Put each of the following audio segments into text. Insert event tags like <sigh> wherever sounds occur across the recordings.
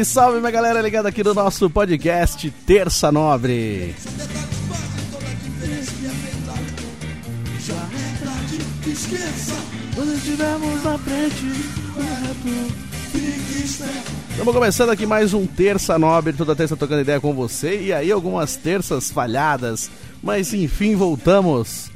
Salve, salve, minha galera ligada aqui no nosso podcast Terça Nobre. Estamos começando aqui mais um Terça Nobre, toda terça tocando ideia com você. E aí, algumas terças falhadas, mas enfim, voltamos.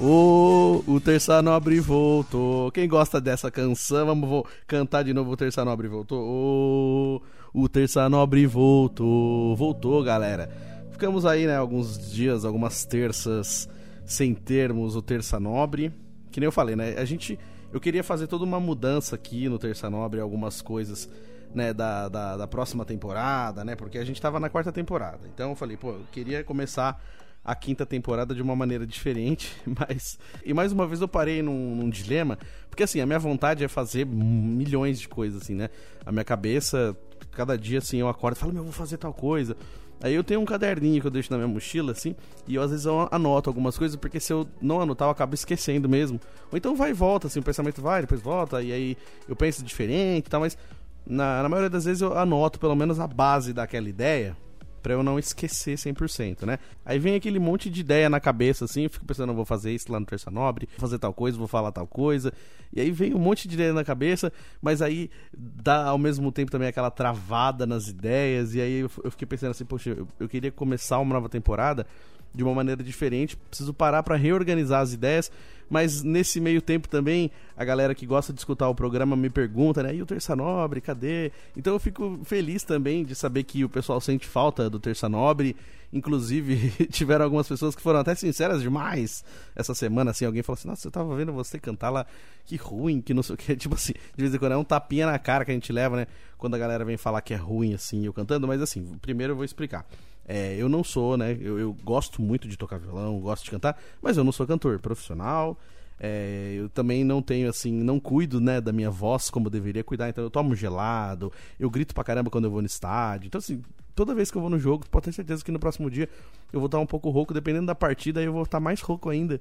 O, o Terça Nobre voltou. Quem gosta dessa canção, vamos vou cantar de novo o Terça Nobre voltou. O, o Terça Nobre voltou. Voltou, galera. Ficamos aí, né, alguns dias, algumas terças sem termos o Terça Nobre. Que nem eu falei, né? A gente. Eu queria fazer toda uma mudança aqui no Terça Nobre, algumas coisas. Né, da, da, da próxima temporada, né? Porque a gente tava na quarta temporada. Então eu falei, pô, eu queria começar a quinta temporada de uma maneira diferente, <laughs> mas. E mais uma vez eu parei num, num, dilema, porque assim, a minha vontade é fazer milhões de coisas, assim, né? A minha cabeça, cada dia assim, eu acordo e falo, meu, eu vou fazer tal coisa. Aí eu tenho um caderninho que eu deixo na minha mochila, assim, e eu, às vezes eu anoto algumas coisas, porque se eu não anotar, eu acabo esquecendo mesmo. Ou então vai e volta, assim, o pensamento vai, depois volta, e aí eu penso diferente e tal, mas na, na maioria das vezes eu anoto pelo menos a base daquela ideia para eu não esquecer 100%, né? Aí vem aquele monte de ideia na cabeça, assim, eu fico pensando, eu vou fazer isso lá no Terça Nobre, vou fazer tal coisa, vou falar tal coisa, e aí vem um monte de ideia na cabeça, mas aí dá ao mesmo tempo também aquela travada nas ideias, e aí eu, fiquei pensando assim, poxa, eu, eu queria começar uma nova temporada de uma maneira diferente, preciso parar para reorganizar as ideias, mas nesse meio tempo também a galera que gosta de escutar o programa me pergunta, né? E o Terça Nobre, cadê? Então eu fico feliz também de saber que o pessoal sente falta do Terça Nobre. Inclusive, <laughs> tiveram algumas pessoas que foram até sinceras demais essa semana, assim, alguém falou assim, nossa, eu tava vendo você cantar lá, que ruim, que não sei o que, <laughs> tipo assim, de vez em quando é um tapinha na cara que a gente leva, né, quando a galera vem falar que é ruim, assim, eu cantando, mas assim, primeiro eu vou explicar. É, eu não sou, né? Eu, eu, gosto muito de tocar violão, gosto de cantar, mas eu não sou cantor profissional. É, eu também não tenho, assim, não cuido, né, da minha voz como deveria cuidar. Então eu tomo gelado, eu grito pra caramba quando eu vou no estádio. Então, assim, toda vez que eu vou no jogo, pode ter certeza que no próximo dia eu vou estar um pouco rouco, dependendo da partida, aí eu vou estar mais rouco ainda.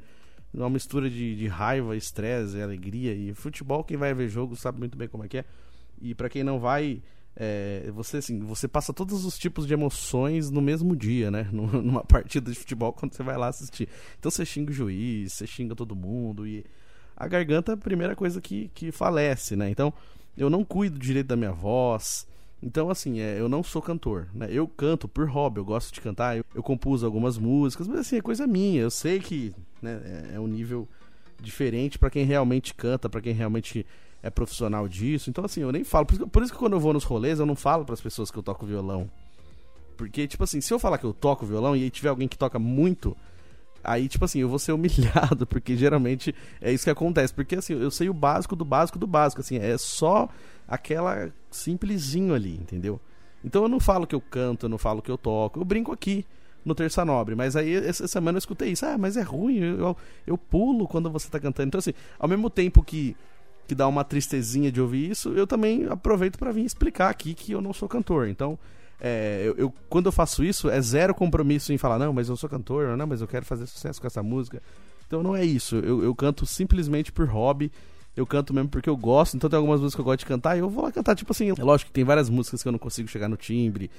Uma mistura de, de raiva, estresse, alegria. E futebol, quem vai ver jogo sabe muito bem como é que é. E para quem não vai, é, você assim, você passa todos os tipos de emoções no mesmo dia, né? <laughs> Numa partida de futebol quando você vai lá assistir. Então você xinga o juiz, você xinga todo mundo e a garganta é a primeira coisa que, que falece, né? Então eu não cuido direito da minha voz. Então, assim, é, eu não sou cantor, né? Eu canto por hobby, eu gosto de cantar, eu, eu compus algumas músicas, mas assim, é coisa minha. Eu sei que né, é, é um nível diferente para quem realmente canta, para quem realmente é profissional disso. Então, assim, eu nem falo. Por isso, por isso que quando eu vou nos rolês, eu não falo para as pessoas que eu toco violão. Porque, tipo assim, se eu falar que eu toco violão e aí tiver alguém que toca muito, aí, tipo assim, eu vou ser <laughs> humilhado, porque geralmente é isso que acontece. Porque, assim, eu sei o básico do básico do básico, assim, é só aquela simplesinho ali, entendeu? Então eu não falo que eu canto, eu não falo que eu toco, eu brinco aqui no Terça Nobre. Mas aí, essa semana eu escutei isso, ah, mas é ruim, eu, eu, pulo quando você tá cantando. Então, assim, ao mesmo tempo que que dá uma tristezinha de ouvir isso, eu também aproveito para vir explicar aqui que eu não sou cantor. Então, é, eu, eu, quando eu faço isso, é zero compromisso em falar, não, mas eu sou cantor, não, mas eu quero fazer sucesso com essa música. Então não é isso. Eu, eu canto simplesmente por hobby. Eu canto mesmo porque eu gosto. Então tem algumas músicas que eu gosto de cantar e eu vou lá cantar, tipo assim. É lógico que tem várias músicas que eu não consigo chegar no timbre.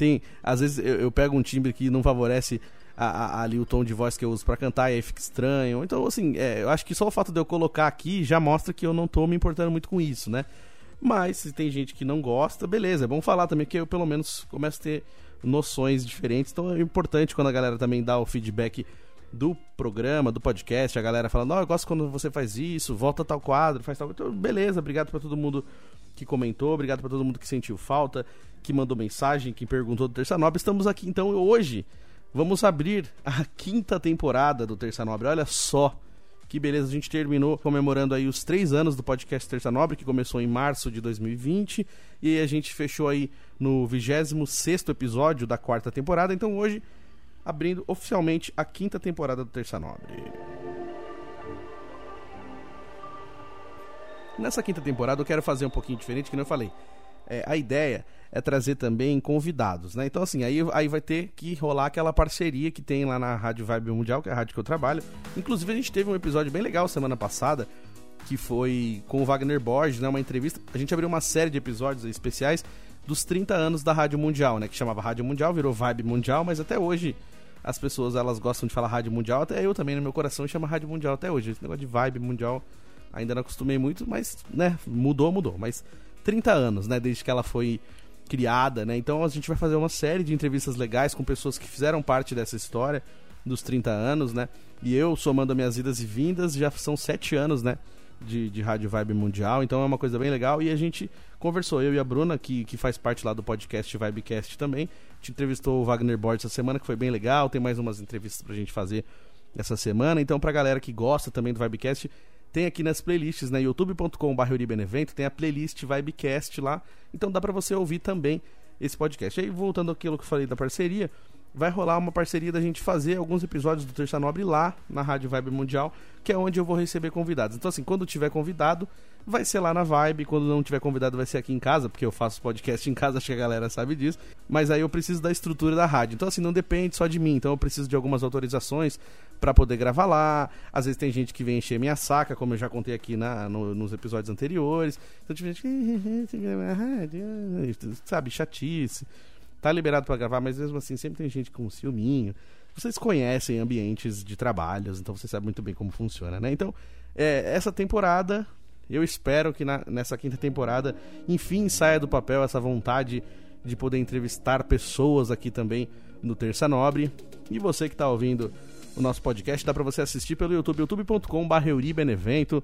Tem, às vezes eu, eu pego um timbre que não favorece a, a, ali o tom de voz que eu uso para cantar e aí fica estranho. Então, assim, é, eu acho que só o fato de eu colocar aqui já mostra que eu não tô me importando muito com isso, né? Mas se tem gente que não gosta, beleza, é bom falar também que eu pelo menos começo a ter noções diferentes. Então é importante quando a galera também dá o feedback do programa, do podcast, a galera fala, não, eu gosto quando você faz isso, volta tal quadro, faz tal. Então, beleza, obrigado para todo mundo que comentou, obrigado para todo mundo que sentiu falta, que mandou mensagem, que perguntou do Terça Nobre. Estamos aqui então hoje. Vamos abrir a quinta temporada do Terça Nobre. Olha só que beleza, a gente terminou comemorando aí os três anos do podcast Terça Nobre, que começou em março de 2020, e a gente fechou aí no 26 episódio da quarta temporada. Então hoje, abrindo oficialmente a quinta temporada do Terça Nobre. Nessa quinta temporada eu quero fazer um pouquinho diferente, que não eu falei. É, a ideia é trazer também convidados, né? Então, assim, aí, aí vai ter que rolar aquela parceria que tem lá na Rádio Vibe Mundial, que é a rádio que eu trabalho. Inclusive, a gente teve um episódio bem legal semana passada, que foi com o Wagner Borges, né? Uma entrevista. A gente abriu uma série de episódios especiais dos 30 anos da Rádio Mundial, né? Que chamava Rádio Mundial, virou Vibe Mundial, mas até hoje as pessoas elas gostam de falar Rádio Mundial, até eu também no meu coração chama Rádio Mundial até hoje. Esse negócio de Vibe Mundial ainda não acostumei muito, mas, né, mudou, mudou. Mas 30 anos, né, desde que ela foi criada, né? Então a gente vai fazer uma série de entrevistas legais com pessoas que fizeram parte dessa história dos 30 anos, né? E eu, somando minhas idas e vindas, já são 7 anos, né? De, de Rádio Vibe Mundial, então é uma coisa bem legal. E a gente conversou, eu e a Bruna, que, que faz parte lá do podcast Vibecast também. A gente entrevistou o Wagner Borges essa semana, que foi bem legal. Tem mais umas entrevistas pra gente fazer essa semana. Então, pra galera que gosta também do Vibecast, tem aqui nas playlists, né? youtube.com.br Benevento, tem a playlist Vibecast lá, então dá para você ouvir também esse podcast. aí, voltando àquilo que eu falei da parceria, vai rolar uma parceria da gente fazer alguns episódios do Terça Nobre lá na Rádio Vibe Mundial, que é onde eu vou receber convidados. Então, assim, quando tiver convidado, vai ser lá na Vibe. Quando não tiver convidado, vai ser aqui em casa, porque eu faço podcast em casa, <laughs> acho que a galera sabe disso. Mas aí eu preciso da estrutura da rádio. Então, assim, não depende só de mim. Então, eu preciso de algumas autorizações para poder gravar lá. Às vezes tem gente que vem encher minha saca, como eu já contei aqui na, no, nos episódios anteriores. Então, tipo, gente <laughs> sabe, chatice. Tá liberado para gravar, mas mesmo assim sempre tem gente com ciúminho. Vocês conhecem ambientes de trabalhos, então vocês sabem muito bem como funciona, né? Então, é, essa temporada, eu espero que na, nessa quinta temporada, enfim, saia do papel essa vontade de poder entrevistar pessoas aqui também no Terça Nobre. E você que está ouvindo o nosso podcast, dá para você assistir pelo YouTube, youtube.com.br Benevento.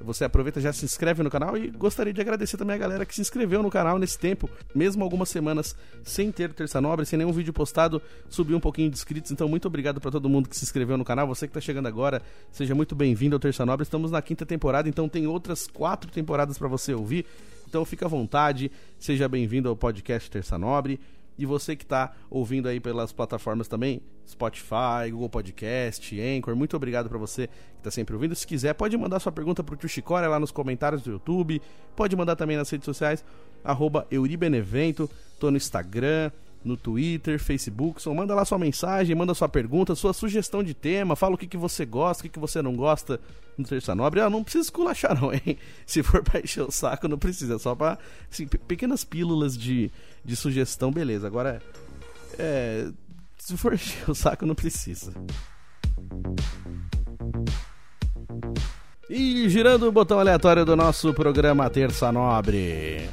Você aproveita, já se inscreve no canal e gostaria de agradecer também a galera que se inscreveu no canal nesse tempo, mesmo algumas semanas sem ter Terça Nobre, sem nenhum vídeo postado, subiu um pouquinho de inscritos. Então, muito obrigado para todo mundo que se inscreveu no canal. Você que está chegando agora, seja muito bem-vindo ao Terça Nobre. Estamos na quinta temporada, então tem outras quatro temporadas para você ouvir. Então, fica à vontade, seja bem-vindo ao podcast Terça Nobre. E você que está ouvindo aí pelas plataformas também, Spotify, Google Podcast, Anchor, muito obrigado para você que está sempre ouvindo. Se quiser, pode mandar sua pergunta pro Tio Chicória lá nos comentários do YouTube. Pode mandar também nas redes sociais, arroba Euribenevento. Tô no Instagram, no Twitter, Facebook. Só manda lá sua mensagem, manda sua pergunta, sua sugestão de tema, fala o que, que você gosta, o que, que você não gosta no Terça Nobre. Ah, não precisa esculachar não, hein? <laughs> Se for pra encher o saco, não precisa. É só pra, assim, pequenas pílulas de, de sugestão, beleza. Agora, é... Se for <laughs> encher o saco, não precisa. E girando o botão aleatório do nosso programa Terça Nobre.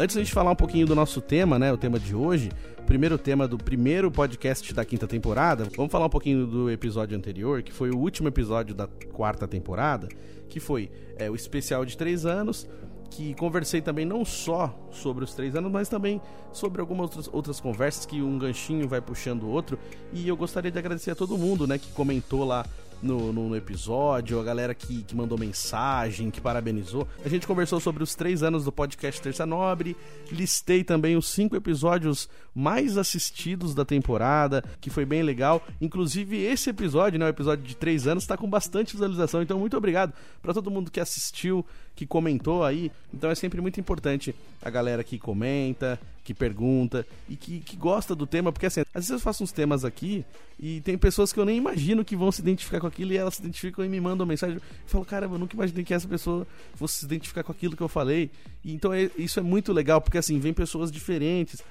Antes da gente falar um pouquinho do nosso tema, né? O tema de hoje, primeiro tema do primeiro podcast da quinta temporada, vamos falar um pouquinho do episódio anterior, que foi o último episódio da quarta temporada, que foi é, o especial de três anos, que conversei também não só sobre os três anos, mas também sobre algumas outras, outras conversas que um ganchinho vai puxando o outro. E eu gostaria de agradecer a todo mundo, né, que comentou lá no, no, no, episódio, a galera que, que mandou mensagem, que parabenizou. A gente conversou sobre os três anos do podcast Terça Nobre, listei também os cinco episódios mais assistidos da temporada, que foi bem legal. Inclusive, esse episódio, né, o episódio de três anos, está com bastante visualização, então muito obrigado para todo mundo que assistiu, que comentou aí. Então é sempre muito importante a galera que comenta, que pergunta e que, que gosta do tema, porque assim, às vezes eu faço uns temas aqui e tem pessoas que eu nem imagino que vão se identificar com aquilo e elas se identificam e me mandam mensagem. Eu falo, caramba, eu nunca imaginei que essa pessoa fosse se identificar com aquilo que eu falei. E, então é, isso é muito legal, porque assim, vem pessoas diferentes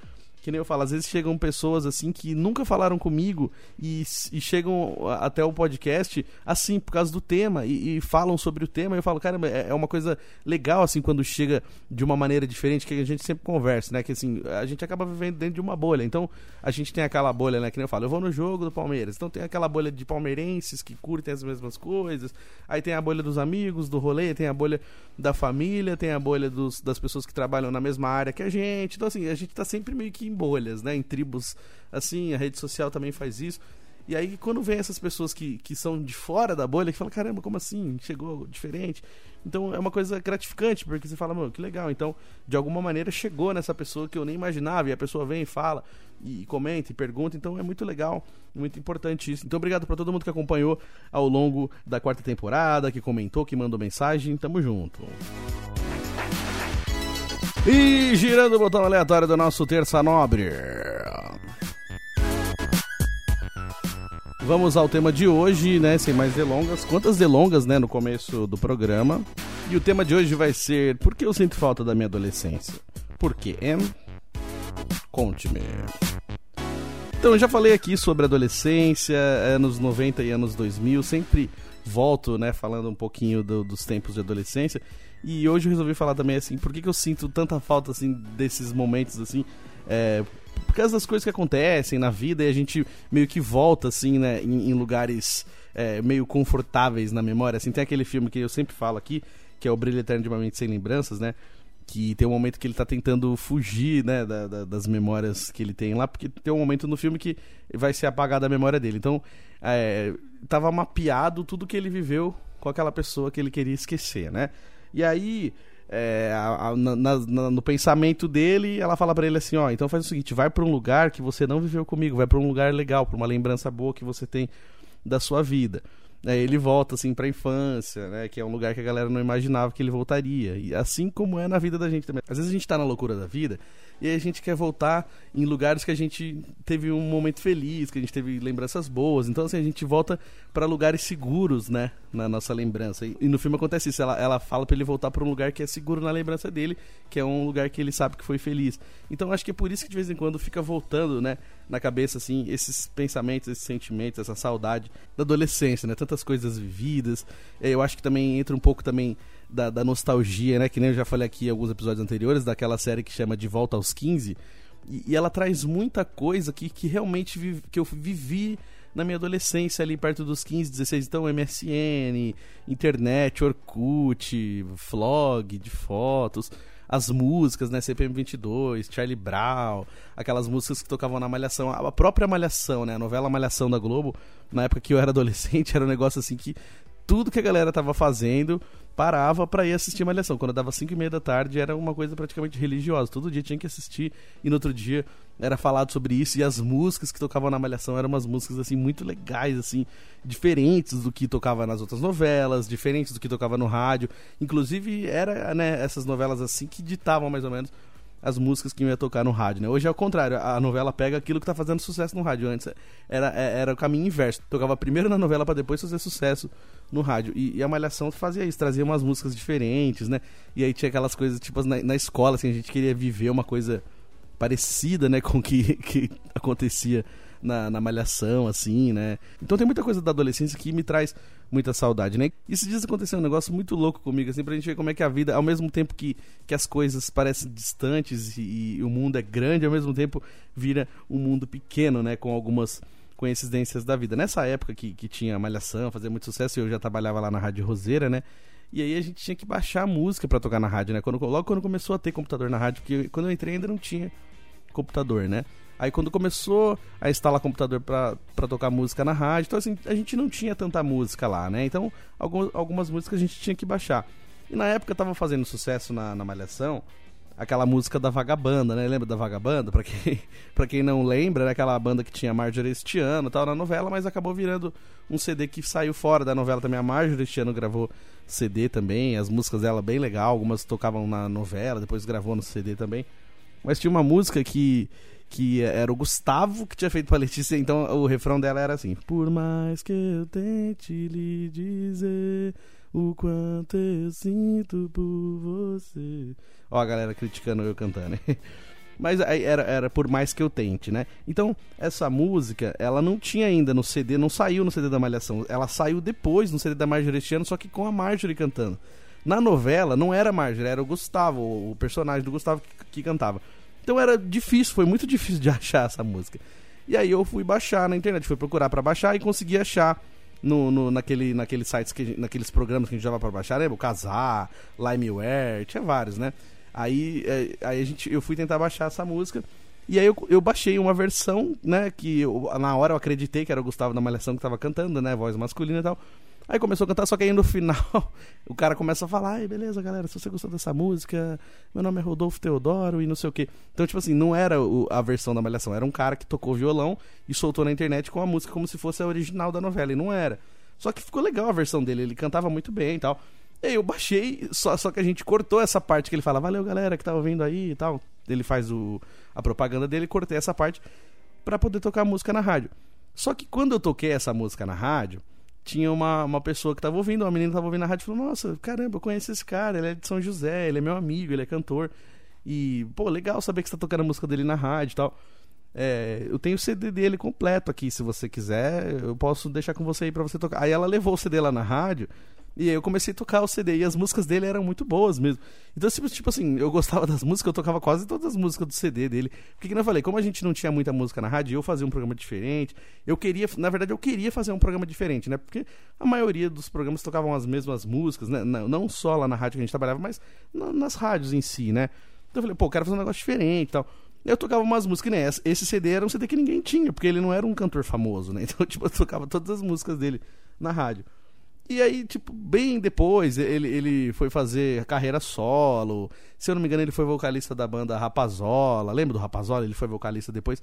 que nem eu falo, às vezes chegam pessoas assim que nunca falaram comigo e, e chegam até o podcast assim, por causa do tema, e, e falam sobre o tema, e eu falo, cara, é, é uma coisa legal assim quando chega de uma maneira diferente, que a gente sempre conversa, né? Que assim, a gente acaba vivendo dentro de uma bolha. Então, a gente tem aquela bolha, né? Que nem eu falo, eu vou no jogo do Palmeiras. Então tem aquela bolha de palmeirenses que curtem as mesmas coisas. Aí tem a bolha dos amigos, do rolê, tem a bolha da família, tem a bolha dos, das pessoas que trabalham na mesma área que a gente. Então, assim, a gente tá sempre meio que bolhas, né? Em tribos assim, a rede social também faz isso. E aí, quando vem essas pessoas que, que são de fora da bolha, que falam, caramba, como assim? Chegou diferente. Então é uma coisa gratificante, porque você fala, mano, que legal. Então, de alguma maneira, chegou nessa pessoa que eu nem imaginava, e a pessoa vem e fala, e comenta, e pergunta. Então é muito legal, muito importante isso. Então, obrigado para todo mundo que acompanhou ao longo da quarta temporada, que comentou, que mandou mensagem. Tamo junto. E girando o botão aleatório do nosso Terça Nobre. Vamos ao tema de hoje, né? Sem mais delongas. Quantas delongas, né? No começo do programa. E o tema de hoje vai ser: Por que eu sinto falta da minha adolescência? Por quê, hein? Conte-me. Então, eu já falei aqui sobre adolescência, anos 90 e anos 2000. Sempre volto, né? Falando um pouquinho do, dos tempos de adolescência. E hoje eu resolvi falar também assim, por que, que eu sinto tanta falta assim desses momentos assim, é, por causa das coisas que acontecem na vida e a gente meio que volta assim, né, em, em lugares é, meio confortáveis na memória. Assim, tem aquele filme que eu sempre falo aqui, que é o Brilho Eterno de uma Mente Sem Lembranças, né? Que tem um momento que ele tá tentando fugir, né, da, da, das memórias que ele tem lá, porque tem um momento no filme que vai ser apagada a memória dele. Então, é, tava mapeado tudo que ele viveu com aquela pessoa que ele queria esquecer, né? E aí, é, a, a, na, na, no pensamento dele, ela fala para ele assim: ó, então faz o seguinte, vai para um lugar que você não viveu comigo, vai para um lugar legal, para uma lembrança boa que você tem da sua vida. Aí ele volta assim para a infância, né, que é um lugar que a galera não imaginava que ele voltaria. E assim como é na vida da gente também. Às vezes a gente tá na loucura da vida e a gente quer voltar em lugares que a gente teve um momento feliz, que a gente teve lembranças boas. Então, assim, a gente volta para lugares seguros, né, na nossa lembrança. E, e, no filme acontece isso, ela, ela fala para ele voltar para um lugar que é seguro na lembrança dele, que é um lugar que ele sabe que foi feliz. Então, acho que é por isso que de vez em quando fica voltando, né, na cabeça, assim, esses pensamentos, esses sentimentos, essa saudade da adolescência, né, tantas coisas vividas. Eu acho que também entra um pouco também da, da, nostalgia, né? Que nem eu já falei aqui em alguns episódios anteriores, daquela série que chama De Volta aos 15. E, e ela traz muita coisa que, que realmente vi, que eu vivi na minha adolescência, ali perto dos 15, 16. Então, MSN, internet, Orkut, vlog de fotos as músicas, né? CPM 22, Charlie Brown, aquelas músicas que tocavam na Malhação, a própria Malhação, né? A novela Malhação da Globo, na época que eu era <laughs> adolescente, era um negócio assim que tudo que a galera tava fazendo parava para ir assistir Malhação. Quando dava 5 e meia da tarde era uma coisa praticamente religiosa. Todo dia tinha que assistir e no outro dia era falado sobre isso e as músicas que tocavam na Malhação eram umas músicas assim muito legais, assim, diferentes do que tocava nas outras novelas, diferentes do que tocava no rádio. Inclusive era, né, essas novelas assim que ditavam mais ou menos as músicas que ia tocar no rádio, né? Hoje é o contrário, a novela pega aquilo que tá fazendo sucesso no rádio. Antes era, era o caminho inverso. Tocava primeiro na novela para depois fazer sucesso no rádio. E, e, a Malhação fazia isso, trazia umas músicas diferentes, né? E aí tinha aquelas coisas, tipo, na, na escola, assim, a gente queria viver uma coisa parecida, né, <laughs> com o que, que acontecia na, na malhação, assim, né? Então tem muita coisa da adolescência que me traz muita saudade, né? E esses dias aconteceu um negócio muito louco comigo, assim, pra gente ver como é que a vida, ao mesmo tempo que, que as coisas parecem distantes e, e o mundo é grande, ao mesmo tempo vira um mundo pequeno, né? Com algumas coincidências da vida. Nessa época que, que tinha Malhação, fazia muito sucesso, eu já trabalhava lá na Rádio Roseira, né? E aí a gente tinha que baixar a música para tocar na rádio, né? Quando, logo quando começou a ter computador na rádio, porque quando eu entrei ainda não tinha computador, né? Aí quando começou a instalar computador para tocar música na rádio, então assim, a gente não tinha tanta música lá, né? Então algumas, algumas músicas a gente tinha que baixar. E na época tava fazendo sucesso na, na Malhação, aquela música da Vagabanda, né? Lembra da Vagabanda? Pra quem, <laughs> pra quem não lembra, era aquela banda que tinha Marjorie este ano tal na novela, mas acabou virando um CD que saiu fora da novela também. A Marjorie este ano gravou CD também, as músicas dela bem legal, algumas tocavam na novela, depois gravou no CD também. Mas tinha uma música que que era o Gustavo que tinha feito pra Letícia, então o refrão dela era assim: Por mais que eu tente lhe dizer o quanto eu sinto por você. Ó, a galera criticando eu cantando? <laughs> Mas era, era por mais que eu tente, né? Então, essa música, ela não tinha ainda no CD, não saiu no CD da Malhação. Ela saiu depois no CD da Marjorie este ano, só que com a Marjorie cantando. Na novela, não era a Marjorie, era o Gustavo, o personagem do Gustavo que, que cantava. Então era difícil, foi muito <laughs> difícil de achar essa música. E aí eu fui baixar na internet, fui procurar para baixar e consegui achar no, no, naquele, naqueles sites, que, naqueles programas que a gente usava para baixar, lembra? O Casar, Limeware, tinha vários, né? Aí, é, aí a gente, eu fui tentar baixar essa música. E aí eu, eu baixei uma versão, né? Que eu, na hora eu acreditei que era o Gustavo da Malhação que tava cantando, né? Voz masculina e tal. Aí começou a cantar, só que aí no final <laughs> o cara começa a falar, ai, beleza, galera, se você gostou dessa música, meu nome é Rodolfo Teodoro e não sei o quê. Então, tipo assim, não era o, a versão da Malhação, era um cara que tocou violão e soltou na internet com a música como se fosse a original da novela, e não era. Só que ficou legal a versão dele, ele cantava muito bem e tal. E aí eu baixei, só, só que a gente cortou essa parte que ele fala, valeu galera que tá ouvindo aí e tal. Ele faz o, a propaganda dele, cortei essa parte para poder tocar a música na rádio. Só que quando eu toquei essa música na rádio, tinha uma, uma pessoa que tava ouvindo, uma menina que tava ouvindo na rádio e falou: Nossa, caramba, eu conheço esse cara, ele é de São José, ele é meu amigo, ele é cantor. E, pô, legal saber que você tá tocando a música dele na rádio e tal. É, eu tenho o CD dele completo aqui, se você quiser, eu posso deixar com você aí pra você tocar. Aí ela levou o CD lá na rádio e aí eu comecei a tocar o CD e as músicas dele eram muito boas mesmo. Então, tipo, tipo assim, eu gostava das músicas, eu tocava quase todas as músicas do CD dele. Porque, como eu falei, como a gente não tinha muita música na rádio, eu fazia um programa diferente. Eu queria, na verdade, eu queria fazer um programa diferente, né? Porque a maioria dos programas tocavam as mesmas músicas, né? Não, só lá na rádio que a gente trabalhava, mas nas rádios em si, né? Então eu falei, pô, eu quero fazer um negócio diferente e tal. Eu tocava umas músicas, né? Esse CD era um CD que ninguém tinha, porque ele não era um cantor famoso, né? <laughs> Então, tipo, eu tocava todas as músicas dele na rádio. E aí, tipo, bem depois, ele, ele foi fazer carreira solo. Se eu não me engano, ele foi vocalista da banda Rapazola. Lembra do Rapazola? Ele foi vocalista depois.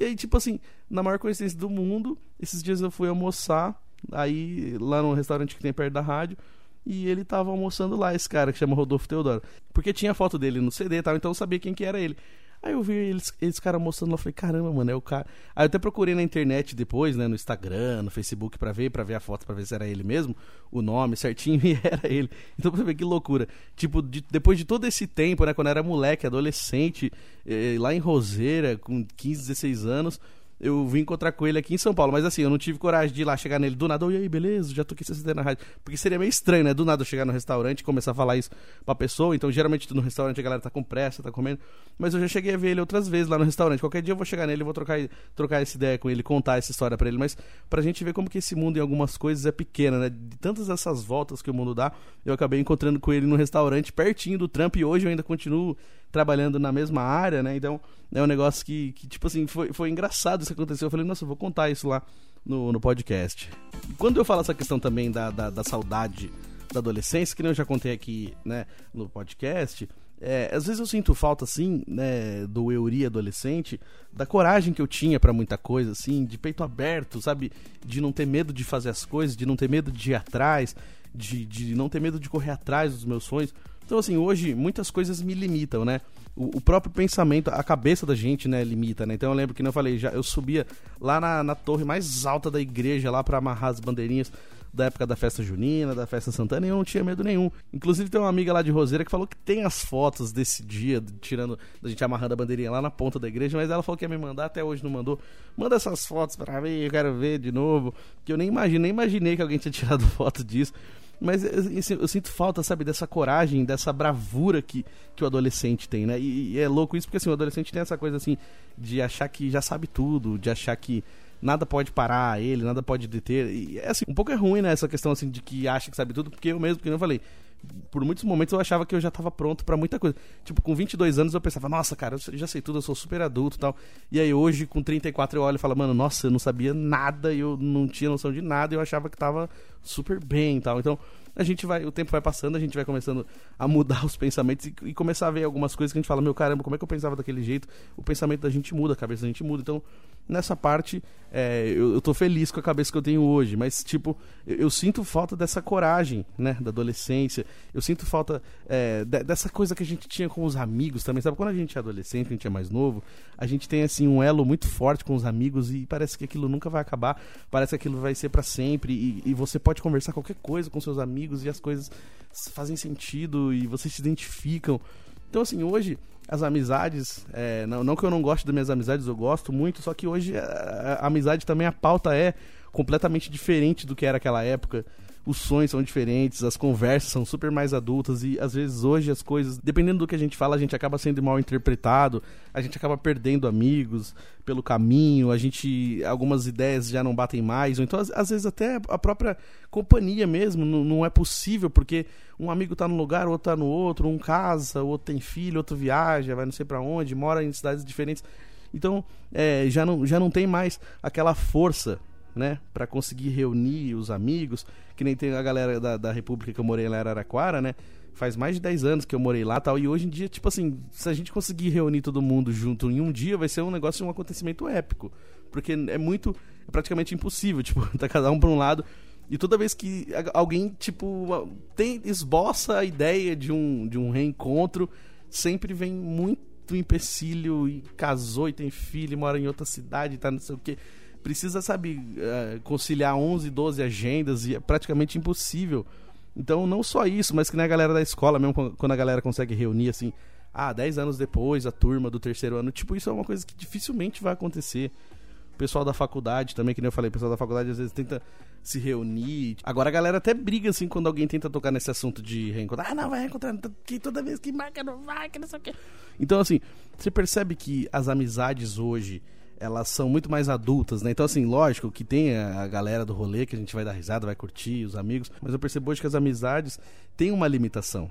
E aí, tipo assim, na maior coincidência do mundo, esses dias eu fui almoçar, aí lá no restaurante que tem perto da rádio, e ele tava almoçando lá, esse cara que chama Rodolfo Teodoro. Porque tinha foto dele no CD e tal, então eu sabia quem que era ele. Aí eu vi eles, eles caras mostrando lá, falei, caramba, mano, é o cara. Aí eu até procurei na internet depois, né, no Instagram, no Facebook, pra ver, pra ver a foto, pra ver se era ele mesmo, o nome certinho, <laughs> e era ele. Então pra ver que loucura. Tipo, de, depois de todo esse tempo, né, quando eu era moleque, adolescente, eh, lá em Roseira, com 15, 16 anos, eu vim encontrar com ele aqui em São Paulo. Mas assim, eu não tive coragem de ir lá chegar nele do nada. E aí, beleza? Já toquei essa na rádio. Porque seria meio estranho, né? Do nada eu chegar no restaurante e começar a falar isso pra pessoa. Então, geralmente no restaurante a galera tá com pressa, tá comendo. Mas eu já cheguei a ver ele outras vezes lá no restaurante. Qualquer dia eu vou chegar nele, vou trocar, trocar essa ideia com ele, contar essa história para ele. Mas pra gente ver como que esse mundo em algumas coisas é pequeno, né? De tantas essas voltas que o mundo dá, eu acabei encontrando com ele no restaurante pertinho do trampo. E hoje eu ainda continuo trabalhando na mesma área, né? Então é um negócio que, que tipo assim, foi, foi engraçado isso que aconteceu. Eu falei, nossa, eu vou contar isso lá no, no podcast. Quando eu falo essa questão também da, da, da saudade da adolescência, que eu já contei aqui, né, no podcast, é, às vezes eu sinto falta, assim, né, do Euri adolescente, da coragem que eu tinha para muita coisa, assim, de peito aberto, sabe? De não ter medo de fazer as coisas, de não ter medo de ir atrás, de, de não ter medo de correr atrás dos meus sonhos. Então, assim, hoje muitas coisas me limitam, né? O, o, próprio pensamento, a cabeça da gente, né, limita, né? Então eu lembro que, não falei, já, eu subia lá na, na torre mais alta da igreja, lá para amarrar as bandeirinhas da época da festa junina, da festa santana, e eu não tinha medo nenhum. Inclusive tem uma amiga lá de Roseira que falou que tem as fotos desse dia, tirando, da gente amarrando a bandeirinha lá na ponta da igreja, mas ela falou que ia me mandar, até hoje não mandou. Manda essas fotos para mim, eu quero ver de novo. Que eu nem imaginei, nem imaginei que alguém tinha <laughs> tirado foto disso. Mas eu, eu, sinto falta, sabe, dessa coragem, dessa bravura que, que o adolescente tem, né? E, e, é louco isso porque assim, o adolescente tem essa coisa assim de achar que já sabe tudo, de achar que nada pode parar ele, nada pode deter. E é assim, um pouco é ruim, né, essa questão assim de que acha que sabe tudo, porque eu mesmo, que eu falei, por muitos momentos eu achava que eu já estava pronto para muita coisa. Tipo, com 22 anos eu pensava, nossa, cara, eu já sei tudo, eu sou super adulto e tal. E aí hoje, com 34, eu olho e falo, mano, nossa, eu não sabia nada, eu não tinha noção de nada, eu achava que tava super bem e tal. Então, a gente vai, o tempo vai passando, a gente vai começando a mudar <laughs> os pensamentos e, e, começar a ver algumas coisas que a gente fala, meu caramba, como é que eu pensava daquele jeito? O pensamento da gente muda, a cabeça da gente muda. Então, nessa parte, é, eu, eu tô feliz com a cabeça que eu tenho hoje, mas, tipo, eu, eu sinto falta dessa coragem, né, da adolescência. Eu sinto falta é, de, dessa coisa que a gente tinha com os amigos também, sabe? Quando a gente é adolescente, a gente é mais novo, a gente tem, assim, um elo muito forte com os amigos e parece que aquilo nunca vai acabar, parece que aquilo vai ser para sempre e, e você pode conversar qualquer coisa com seus amigos amigos e as coisas fazem sentido e vocês se identificam. Então, assim, hoje as amizades, é, não, não que eu não goste das minhas amizades, eu gosto muito, só que hoje a, a amizade também, a pauta é completamente diferente do que era aquela época os sonhos são diferentes, as conversas são super mais adultas e às vezes hoje as coisas, dependendo do que a gente fala, a gente acaba sendo mal interpretado, a gente acaba perdendo amigos pelo caminho, a gente algumas ideias já não batem mais, ou então às, às vezes até a própria companhia mesmo não, não, é possível porque um amigo tá num lugar, outro tá no outro, um casa, outro tem filho, outro viaja, vai não sei para onde, mora em cidades diferentes. Então, é, já, não, já não tem mais aquela força né, para conseguir reunir os amigos, que nem tem a galera da, da República que eu morei lá em Araraquara, né? Faz mais de 10 anos que eu morei lá tal. E hoje em dia, tipo assim, se a gente conseguir reunir todo mundo junto em um dia, vai ser um negócio, um acontecimento épico. Porque é muito, é praticamente impossível, <laughs> tipo, tá cada um pra um lado. E toda vez que alguém, tipo, tem, esboça a ideia de um, de um reencontro, sempre vem muito empecilho e casou e tem filho e mora em outra cidade tá não sei o quê precisa, sabe, uh, conciliar 11, 12 agendas e é praticamente impossível. Então, não só isso, mas que nem a galera da escola, mesmo quando a galera consegue reunir assim, ah, 10 anos depois, a turma do terceiro ano, tipo, isso é uma coisa que dificilmente vai acontecer. O pessoal da faculdade também, que nem eu falei, o pessoal da faculdade às vezes tenta se reunir. Agora a galera até briga, assim, quando alguém tenta tocar nesse assunto de reencontrar. Ah, não, vai reencontrar, que toda vez que marca não vai, que não sei o quê. Então, assim, você percebe que as amizades hoje, elas são muito mais adultas, né? Então, assim, lógico que tem a galera do rolê que a gente vai dar risada, vai curtir, os amigos, mas eu percebo hoje que as amizades têm uma limitação.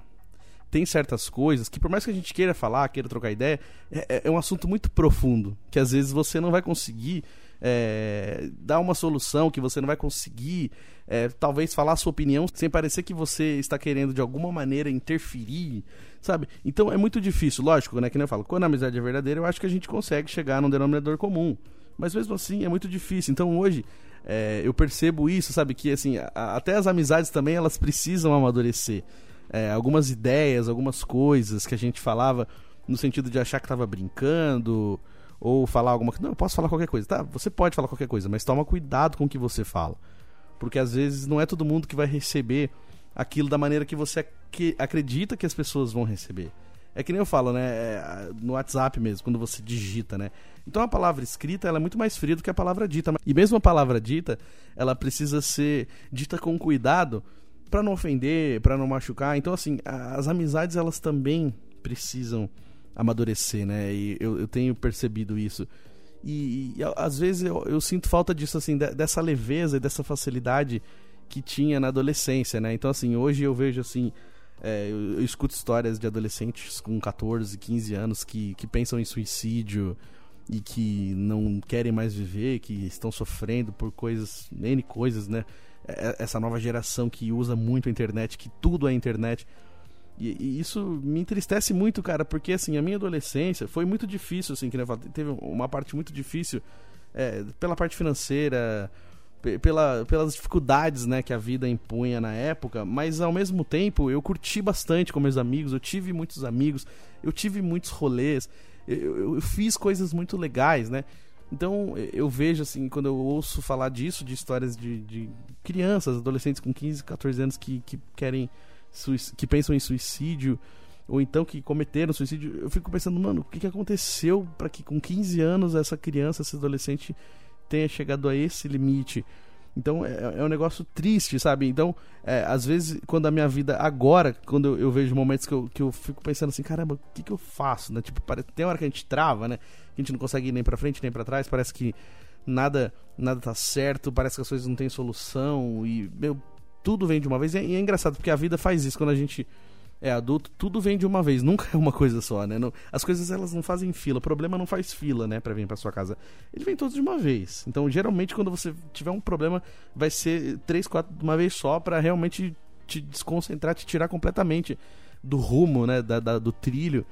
Tem certas coisas que, por mais que a gente queira falar, queira trocar ideia, é, é, é um assunto muito profundo, que às vezes você não vai conseguir é, dar uma solução, que você não vai conseguir, é, talvez, falar a sua opinião sem parecer que você está querendo de alguma maneira interferir, sabe? Então é muito difícil, lógico, né? Que nem eu falo, quando a amizade é verdadeira, eu acho que a gente consegue chegar num denominador comum. Mas mesmo assim é muito difícil. Então hoje é, eu percebo isso, sabe? Que assim, a, até as amizades também elas precisam amadurecer. É, algumas ideias, algumas coisas que a gente falava no sentido de achar que estava brincando ou falar alguma coisa. Não, eu posso falar qualquer coisa. Tá, você pode falar qualquer coisa, mas toma cuidado com o que você fala. Porque às vezes não é todo mundo que vai receber aquilo da maneira que você que acredita que as pessoas vão receber. É que nem eu falo, né? É, no WhatsApp mesmo, quando você digita, né? Então a palavra escrita ela é muito mais fria do que a palavra dita. E mesmo a palavra dita, ela precisa ser dita com cuidado para não ofender, para não machucar. Então, assim, as amizades elas também precisam amadurecer, né? E eu, eu tenho percebido isso. E, e, às vezes eu, eu, sinto falta disso, assim, dessa leveza e dessa facilidade que tinha na adolescência, né? Então, assim, hoje eu vejo, assim, é, eu, eu, escuto histórias de adolescentes com 14, 15 anos que, que pensam em suicídio e que não querem mais viver, que estão sofrendo por coisas, N coisas, né? É, essa nova geração que usa muito a internet, que tudo é internet. E, e, isso me entristece muito, cara, porque assim, a minha adolescência foi muito difícil, assim, que teve uma parte muito difícil é, pela parte financeira, pela, pelas dificuldades né, que a vida impunha na época, mas ao mesmo tempo eu curti bastante com meus amigos, eu tive muitos amigos, eu tive muitos rolês, eu, eu, fiz coisas muito legais, né? Então eu vejo assim, quando eu ouço falar disso, de histórias de, de crianças, adolescentes com 15, 14 anos que, que querem que pensam em suicídio ou então que cometeram suicídio, eu fico pensando, mano, o que, que aconteceu para que com 15 anos essa criança, esse adolescente tenha chegado a esse limite? Então é, é um negócio triste, sabe? Então, é, às vezes, quando a minha vida agora, quando eu, eu, vejo momentos que eu, que eu fico pensando assim, caramba, o que, que eu faço, né? Tipo, parece, tem hora que a gente trava, né? Que a gente não consegue ir nem pra frente nem para trás, parece que nada nada tá certo, parece que as coisas não têm solução e, meu, tudo vem de uma vez. E é, e é engraçado, porque a vida faz isso. Quando a gente é adulto, tudo vem de uma vez, <laughs> nunca é uma coisa só, né? Não, as coisas elas não fazem fila, o problema não faz fila, né, para vir para sua casa. Ele vem todos de uma vez. Então, geralmente quando você tiver um problema, vai ser três, quatro de uma vez só para realmente te desconcentrar, te tirar completamente do rumo, né, da, da, do trilho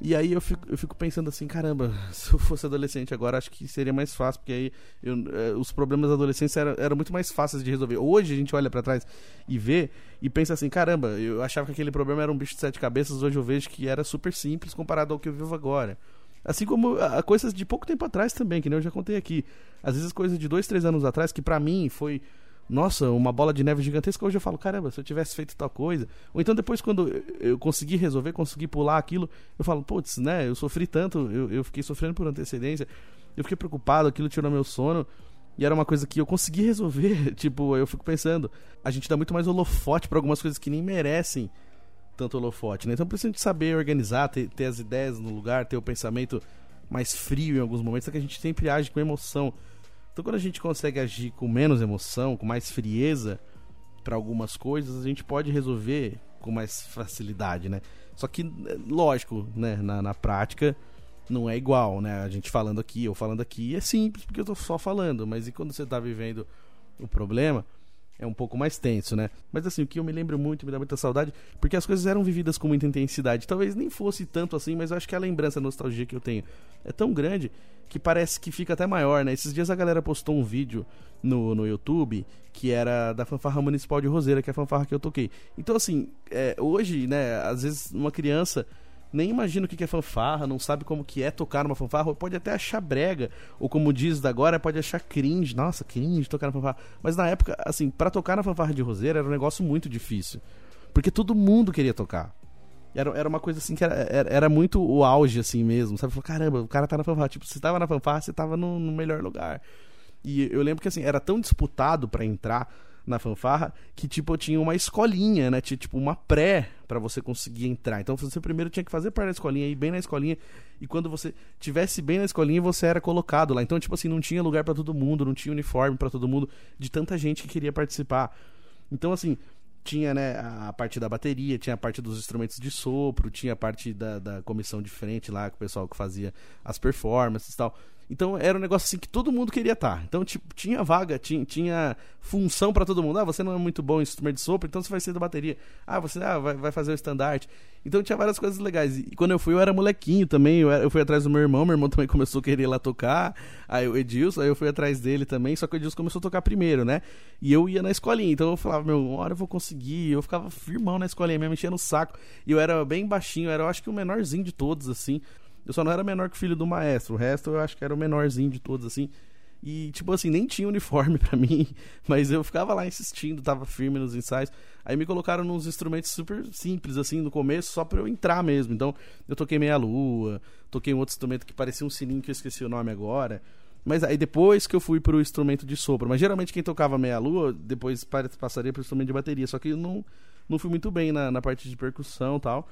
e aí eu fico, eu fico pensando assim, caramba, <laughs> se eu fosse adolescente agora, acho que seria mais fácil, porque aí eu, eh, os problemas da adolescência eram, eram muito mais fáceis de resolver. Hoje a gente olha para trás e vê e pensa assim, caramba, eu achava que aquele problema era um bicho de sete cabeças, hoje eu vejo que era super simples comparado ao que eu vivo agora. Assim como a, coisas de pouco tempo atrás também, que nem eu já contei aqui. Às vezes coisas de dois, três anos atrás, que para mim foi nossa, uma bola de neve gigantesca, hoje eu falo, caramba, se eu tivesse feito tal coisa. Ou então depois, quando eu consegui resolver, consegui pular aquilo, eu falo, putz, né, eu sofri tanto, eu, eu fiquei sofrendo por antecedência, eu fiquei preocupado, aquilo tirou meu sono. E era uma coisa que eu consegui resolver. <laughs> tipo, eu fico pensando, a gente dá muito mais holofote para algumas coisas que nem merecem tanto holofote, né? Então precisa de saber organizar, ter, ter as ideias no lugar, ter o pensamento mais frio em alguns momentos, é que a gente sempre age com emoção. Então, quando a gente consegue agir com menos emoção, com mais frieza para algumas coisas, a gente pode resolver com mais facilidade, né? Só que, lógico, né, na, na prática não é igual, né? A gente falando aqui ou falando aqui é simples porque eu tô só falando, mas e quando você tá vivendo o problema, é um pouco mais tenso, né? Mas assim, o que eu me lembro muito, me dá muita saudade, porque as coisas eram vividas com muita intensidade. Talvez nem fosse tanto assim, mas eu acho que a lembrança, a nostalgia que eu tenho é tão grande que parece que fica até maior, né? Esses dias a galera postou um vídeo no, no YouTube que era da fanfarra municipal de Roseira, que é a fanfarra que eu toquei. Então, assim, é, hoje, né, às vezes uma criança nem imagina o que é fanfarra, não sabe como que é tocar numa fanfarra, pode até achar brega, ou como diz agora, pode achar cringe, nossa, cringe tocar na fanfarra. Mas na época, assim, para tocar na fanfarra de Roseira era um negócio muito difícil, porque todo mundo queria tocar. Era, era uma coisa assim que era, era, era muito o auge, assim mesmo, sabe? Falou, caramba, o cara tá na fanfarra. Tipo, você tava na fanfarra, você tava no, no melhor lugar. E eu lembro que, assim, era tão disputado para entrar na fanfarra que, tipo, tinha uma escolinha, né? Tinha, tipo, uma pré para você conseguir entrar. Então você primeiro tinha que fazer parte da escolinha, ir bem na escolinha. E quando você tivesse bem na escolinha, você era colocado lá. Então, tipo assim, não tinha lugar para todo mundo, não tinha uniforme para todo mundo, de tanta gente que queria participar. Então, assim, tinha né, a parte da bateria, tinha a parte dos instrumentos de sopro, tinha a parte da, da comissão de frente lá, com o pessoal que fazia as performances e tal. Então era um negócio assim que todo mundo queria estar. Então, tipo, tinha vaga, tinha, tinha função para todo mundo. Ah, você não é muito bom em instrumento de sopro, então você vai ser da bateria. Ah, você ah, vai, vai fazer o estandarte. Então tinha várias coisas legais. E quando eu fui, eu era molequinho também. Eu, era, eu fui atrás do meu irmão, meu irmão <laughs> também começou a querer ir lá tocar. Aí o Edilson, aí eu fui atrás dele também. Só que o Edilson começou a tocar primeiro, né? E eu ia na escolinha. Então eu falava, meu, uma hora eu vou conseguir. Eu ficava firmão na escolinha, me mexendo no saco. E eu era bem baixinho, eu era eu acho que o menorzinho de todos, assim. Eu só não era menor que o filho do maestro. O resto eu acho que era o menorzinho de todos, assim. E, tipo assim, nem tinha uniforme <laughs> para mim, mas eu ficava lá insistindo, tava firme nos ensaios. Aí me colocaram nos instrumentos super simples, assim, no começo, só pra eu entrar mesmo. Então, eu toquei meia-lua, toquei um outro instrumento que parecia um sininho que eu esqueci o nome agora. Mas aí depois que eu fui pro instrumento de sopro. Mas geralmente quem tocava meia-lua, depois passaria pro instrumento de bateria. Só que eu não, não fui muito bem na, na parte de percussão e tal.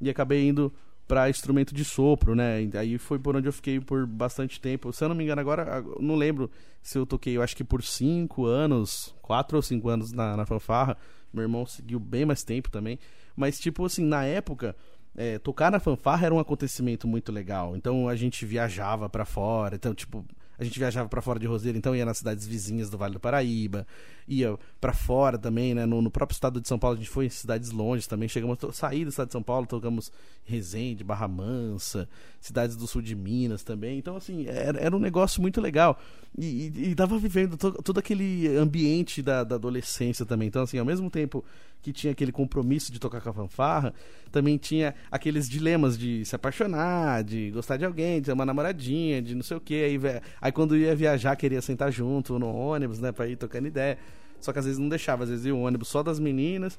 E acabei indo para instrumento de sopro, né? Aí foi por onde eu fiquei por bastante tempo. Se eu não me engano, agora não lembro se eu toquei, eu acho que por cinco anos, quatro ou cinco anos na, na fanfarra. Meu irmão seguiu bem mais tempo também. Mas, tipo assim, na época, é, tocar na fanfarra era um acontecimento muito legal. Então a gente viajava para fora. Então, tipo, a gente viajava para fora de Roseira, então ia nas cidades vizinhas do Vale do Paraíba, ia para fora também, né? No, no, próprio estado de São Paulo, a gente foi em cidades longes também. Chegamos sair do estado de São Paulo, tocamos Resende, Barra Mansa, cidades do sul de Minas também. Então, assim, era, era um negócio muito legal. E, e, e tava vivendo to, todo aquele ambiente da, da adolescência também. Então, assim, ao mesmo tempo que tinha aquele compromisso de tocar com a fanfarra, também tinha aqueles dilemas de se apaixonar, de gostar de alguém, de ter uma namoradinha, de não sei o que. Aí, aí quando ia viajar, queria sentar junto no ônibus, né, pra ir tocando ideia. Só que às vezes não deixava, às vezes ia o ônibus só das meninas,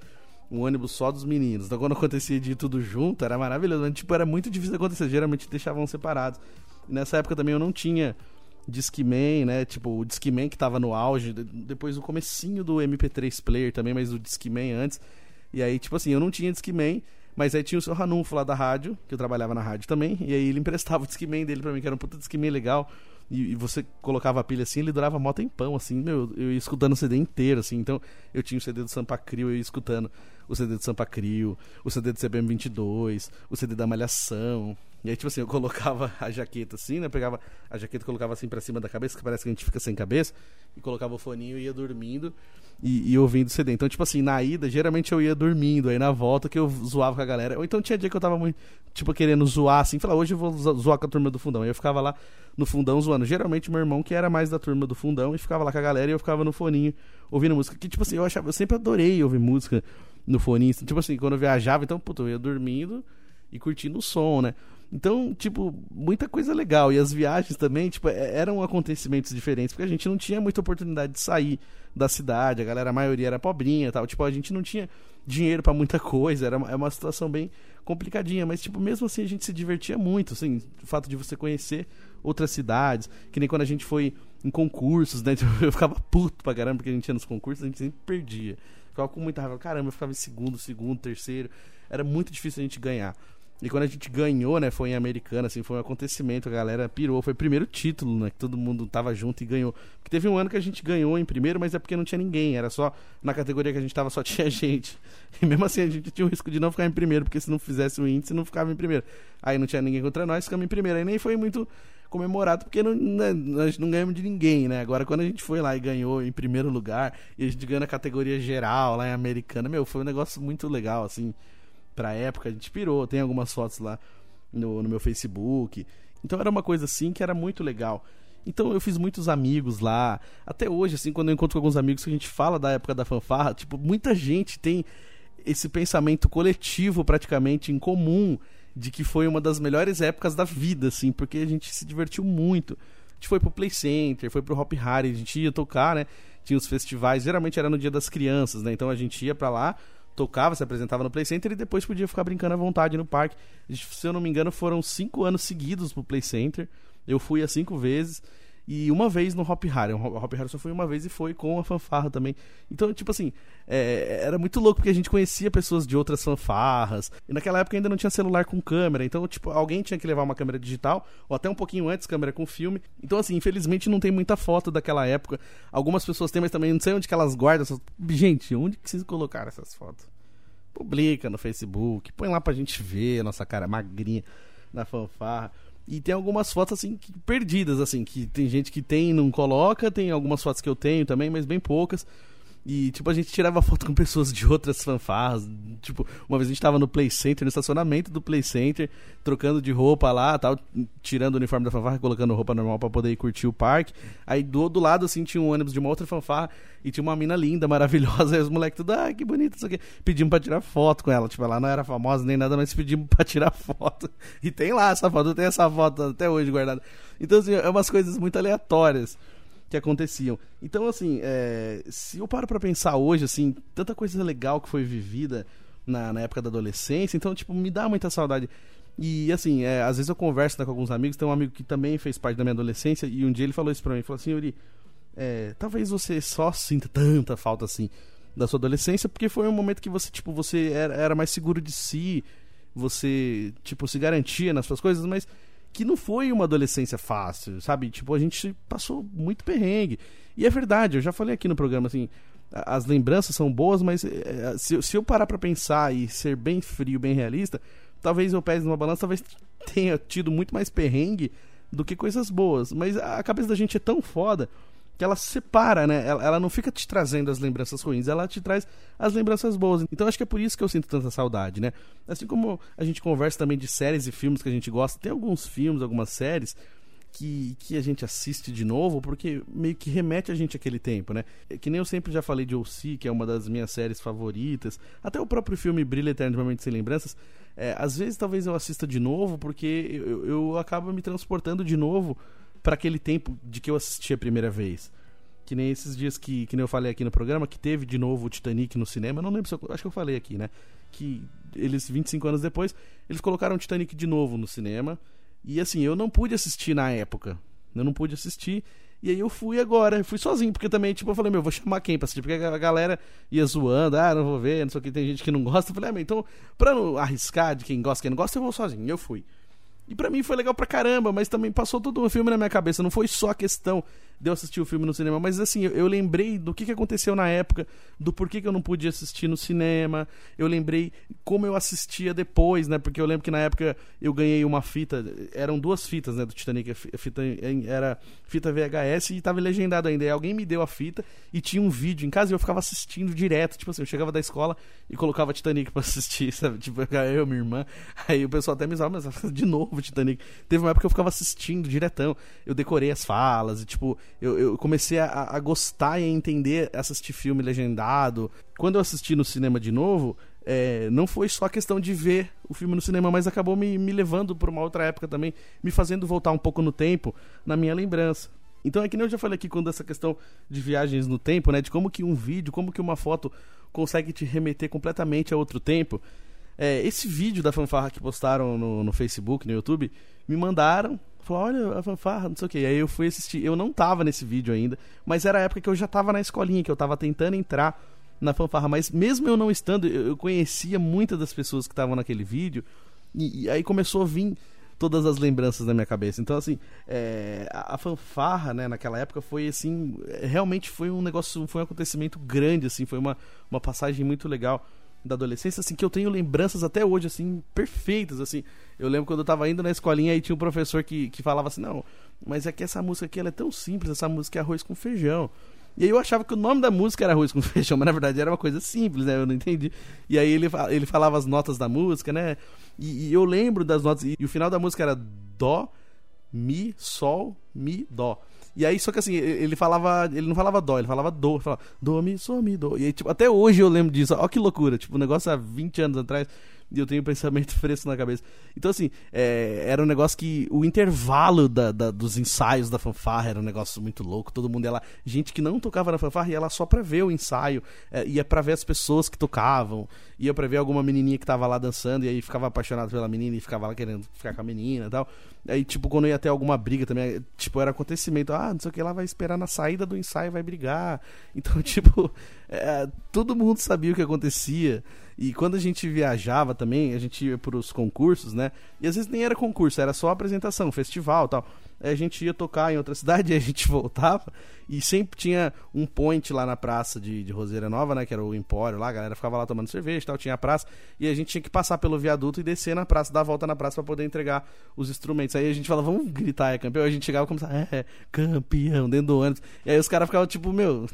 um ônibus só dos meninos. Então quando acontecia de ir tudo junto, era maravilhoso. Mas, tipo, era muito difícil acontecer, geralmente deixavam separados. E nessa época também eu não tinha Discman, né? Tipo, o Discman que tava no auge, depois o comecinho do MP3 Player também, mas o Discman antes. E aí, tipo assim, eu não tinha Discman, mas aí tinha o seu Ranulfo lá da rádio, que eu trabalhava na rádio também, e aí ele emprestava o Discman dele pra mim, que era um puta Discman legal. E, e, você colocava a pilha assim, ele durava mó tempão, assim, meu, eu ia escutando o CD inteiro, assim, então eu tinha o CD do Sampa Crio, eu ia escutando o CD do Sampa Crio, o CD do CBM 22, o CD da Malhação, e aí, tipo assim, eu colocava a jaqueta assim, né? Pegava a jaqueta, colocava assim pra cima da cabeça, que parece que a gente fica sem cabeça, e colocava o foninho e ia dormindo e, e ouvindo o CD. Então, tipo assim, na ida, geralmente eu ia dormindo, aí na volta que eu zoava com a galera. Ou então tinha dia que eu tava muito, tipo, querendo zoar assim, falar, hoje eu vou zoar com a turma do fundão. Aí eu ficava lá no fundão zoando. Geralmente meu irmão, que era mais da turma do fundão, e ficava lá com a galera e eu ficava no foninho ouvindo música. Que, tipo assim, eu achava, eu sempre adorei ouvir música no foninho. Tipo assim, quando eu viajava, então, puta, eu ia dormindo e curtindo o som, né? Então, tipo, muita coisa legal. E as viagens também, tipo, é, eram acontecimentos diferentes, porque a gente não tinha muita oportunidade de sair da cidade, a galera, a maioria era pobrinha tal. Tipo, a gente não tinha dinheiro para muita coisa, era uma, é uma situação bem complicadinha, mas, tipo, mesmo assim a gente se divertia muito, assim, o fato de você conhecer outras cidades, que nem quando a gente foi em concursos, né? <laughs> Eu ficava puto pra caramba, porque a gente ia nos concursos, a gente sempre perdia. Ficava com muita raiva. Caramba, eu ficava em segundo, segundo, terceiro. Era muito difícil a gente ganhar. E quando a gente ganhou, né, foi em Americana, assim, foi um acontecimento, a galera pirou, foi o primeiro título, né, que todo mundo tava junto e ganhou. Porque teve um ano que a gente ganhou em primeiro, mas é porque não tinha ninguém, era só na categoria que a gente tava só <laughs> tinha gente. E mesmo assim a gente tinha o risco de não ficar em primeiro, porque se não fizesse o índice, não ficava em primeiro. Aí não tinha ninguém contra nós, ficamos em primeiro. Aí nem foi muito comemorado, porque não, né, nós não ganhamos de ninguém, né? Agora, quando a gente foi lá e ganhou em primeiro lugar, e a gente ganhou na categoria geral, lá em Americana, meu, foi um negócio muito legal, assim pra época, a gente pirou. Tem algumas fotos lá no, no meu Facebook. Então era uma coisa assim que era muito legal. Então eu fiz muitos amigos lá. Até hoje, assim, quando eu encontro alguns amigos que a gente fala da época da fanfarra, tipo, muita gente tem esse pensamento coletivo praticamente em comum de que foi uma das melhores épocas da vida, assim, porque a gente se divertiu muito. A gente foi pro Play Center, foi pro Hop Harry, a gente ia tocar, né? Tinha os festivais, geralmente era no dia das crianças, né? Então a gente ia para lá, tocava, se apresentava no Play Center e depois podia ficar brincando à vontade no parque. Se eu não me engano, foram cinco anos seguidos pro Play Center. Eu fui a cinco vezes. E uma vez no Hop Harry. O Hop Harry só foi uma vez e foi com a fanfarra também. Então, tipo assim, é, era muito louco porque a gente conhecia pessoas de outras fanfarras. E naquela época ainda não tinha celular com câmera. Então, tipo, alguém tinha que levar uma câmera digital, ou até um pouquinho antes, câmera com filme. Então, assim, infelizmente não tem muita foto daquela época. Algumas pessoas têm, mas também não sei onde que elas guardam. Essas... Gente, onde que vocês colocaram essas fotos? Publica no Facebook, põe lá pra gente ver a nossa cara magrinha na fanfarra. E tem algumas fotos assim perdidas, assim, que tem gente que tem e não coloca, tem algumas fotos que eu tenho também, mas bem poucas. E, tipo, a gente tirava foto com pessoas de outras fanfarras. Tipo, uma vez a gente tava no Play Center, no estacionamento do Play Center, trocando de roupa lá, tal, tirando o uniforme da fanfarra, colocando roupa normal para poder ir curtir o parque. Aí do outro lado, assim, tinha um ônibus de uma outra fanfarra e tinha uma mina linda, <laughs> maravilhosa. Aí os moleques tudo, ah, que bonito isso aqui. Pedimos pra tirar foto com ela. Tipo, ela não era famosa nem nada, mas pedimos pra tirar <laughs> foto. E tem lá essa foto, tenho essa foto até hoje guardada. Então, assim, é umas coisas muito aleatórias que aconteciam. Então, assim, é, se eu paro pra pensar hoje, assim, tanta coisa legal que foi vivida na, na época da adolescência, então, tipo, me dá muita saudade. E, assim, é, às vezes eu converso né, com alguns amigos, tem um amigo que também fez parte da minha adolescência, e um dia ele falou isso pra mim, falou assim, Yuri, é, talvez você só sinta tanta falta, assim, da sua adolescência, porque foi um momento que você, tipo, você era, era mais seguro de si, você, tipo, se garantia nas suas coisas, mas que não foi uma adolescência fácil, sabe? Tipo, a gente passou muito perrengue. E é verdade, eu já falei aqui no programa, assim, as lembranças são boas, mas é, se, se eu parar pra pensar e ser bem frio, bem realista, talvez eu pese numa balança, talvez <laughs> tenha tido muito mais perrengue do que coisas boas. Mas a cabeça da gente é tão foda que ela separa, né? Ela, ela, não fica te trazendo as lembranças ruins, ela te traz as lembranças boas. Então acho que é por isso que eu sinto tanta saudade, né? Assim como a gente conversa também de séries e filmes que a gente gosta, tem alguns filmes, algumas séries que, que a gente assiste de novo porque meio que remete a gente àquele tempo, né? É que nem eu sempre já falei de O.C., que é uma das minhas séries favoritas, até o próprio filme Brilha Eternamente Sem Lembranças. É, às vezes talvez eu assista de novo porque eu, eu acabo me transportando de novo para aquele tempo de que eu assisti a primeira vez. Que nem esses dias que, que nem eu falei aqui no programa, que teve de novo o Titanic no cinema. não lembro se eu, acho que eu falei aqui, né? Que eles, 25 anos depois, eles colocaram o Titanic de novo no cinema. E assim, eu não pude assistir na época. Eu não pude assistir. E aí eu fui agora, eu fui sozinho, porque também, tipo, eu falei, meu, vou chamar quem pra assistir? Porque a galera ia zoando, ah, não vou ver, não sei o que, tem gente que não gosta. Eu falei, ah, mas então, pra não arriscar de quem gosta quem não gosta, eu vou sozinho. Eu fui. E para mim foi legal pra caramba, mas também passou todo o filme na minha cabeça. Não foi só a questão de eu assistir o filme no cinema, mas assim, eu, eu lembrei do que, que aconteceu na época, do porquê que eu não podia assistir no cinema. Eu lembrei como eu assistia depois, né? Porque eu lembro que na época eu ganhei uma fita, eram duas fitas, né, do Titanic. A fita era fita VHS e tava legendado ainda. E alguém me deu a fita e tinha um vídeo em casa e eu ficava assistindo direto. Tipo assim, eu chegava da escola e colocava Titanic pra assistir, <laughs> sabe? Tipo, eu, minha irmã. Aí o pessoal até me usava, mas <laughs> de novo Titanic. Teve uma época que eu ficava assistindo diretão. Eu decorei as falas e, tipo, eu, eu comecei a, a, gostar e a entender assistir filme legendado. Quando eu assisti no cinema de novo, é, não foi só questão de ver o filme no cinema, mas acabou me, me levando para uma outra época também, me fazendo voltar um pouco no tempo, na minha lembrança. Então é que nem eu já falei aqui quando essa questão de viagens no tempo, né? De como que um vídeo, como que uma foto consegue te remeter completamente a outro tempo. É, esse vídeo da fanfarra que postaram no, no Facebook, no YouTube, me mandaram. Falaram, olha a fanfarra, não sei o que. Aí eu fui assistir. Eu não tava nesse vídeo ainda, mas era a época que eu já tava na escolinha, que eu tava tentando entrar na fanfarra. Mas mesmo eu não estando, eu, conhecia muitas das pessoas que estavam naquele vídeo. E, e, aí começou a vir todas as lembranças na minha cabeça. Então, assim, é, a, a, fanfarra, né, naquela época foi, assim, realmente foi um negócio, foi um acontecimento grande, assim, foi uma, uma passagem muito legal da adolescência, assim, que eu tenho lembranças até hoje, assim, perfeitas, assim. Eu lembro quando eu tava indo na escolinha e tinha um professor que, que falava assim, não, mas é que essa música aqui, ela é tão simples, essa música é arroz com feijão. E aí eu achava que o nome da música era arroz com <laughs> feijão, mas na verdade era uma coisa simples, né? Eu não entendi. E aí ele, ele falava as notas da música, né? E, e eu lembro das notas, e, e o final da música era dó, mi, sol, mi, dó. E aí, só que assim, ele falava. Ele não falava dó, ele falava do. Falava do, mi, so. E aí, tipo, até hoje eu lembro disso. Ó, que loucura. Tipo, o negócio há 20 anos atrás e eu tenho um pensamento <laughs> fresco na cabeça. Então, assim, é, era um negócio que o intervalo da, da, dos ensaios da fanfarra era um negócio muito louco. Todo mundo ia lá, gente que não tocava na fanfarra ia lá só pra ver o ensaio, é, ia pra ver as pessoas que tocavam, ia pra ver alguma menininha que tava lá dançando e aí ficava apaixonado pela menina e ficava lá querendo ficar com a menina e tal. Aí, tipo, quando ia ter alguma briga também, tipo, era acontecimento, ah, não sei o que, lá vai esperar na saída do ensaio vai brigar. <laughs> Então, tipo, é, todo mundo sabia o que acontecia. E quando a gente viajava também, a gente ia para os concursos, né? E às vezes nem era concurso, era só apresentação, festival tal. Aí a gente ia tocar em outra <laughs> cidade e a gente voltava. E sempre tinha um point lá na praça de, de Roseira Nova, né? Que era o Empório lá, a galera ficava lá tomando cerveja e tal, tinha a praça. E a gente tinha que passar pelo viaduto e descer na praça, dar a volta na praça para poder entregar os instrumentos. Aí a gente falava, vamos gritar, é campeão. Aí a gente chegava e começava, é, campeão, dentro do ônibus. E aí os caras ficavam tipo, meu,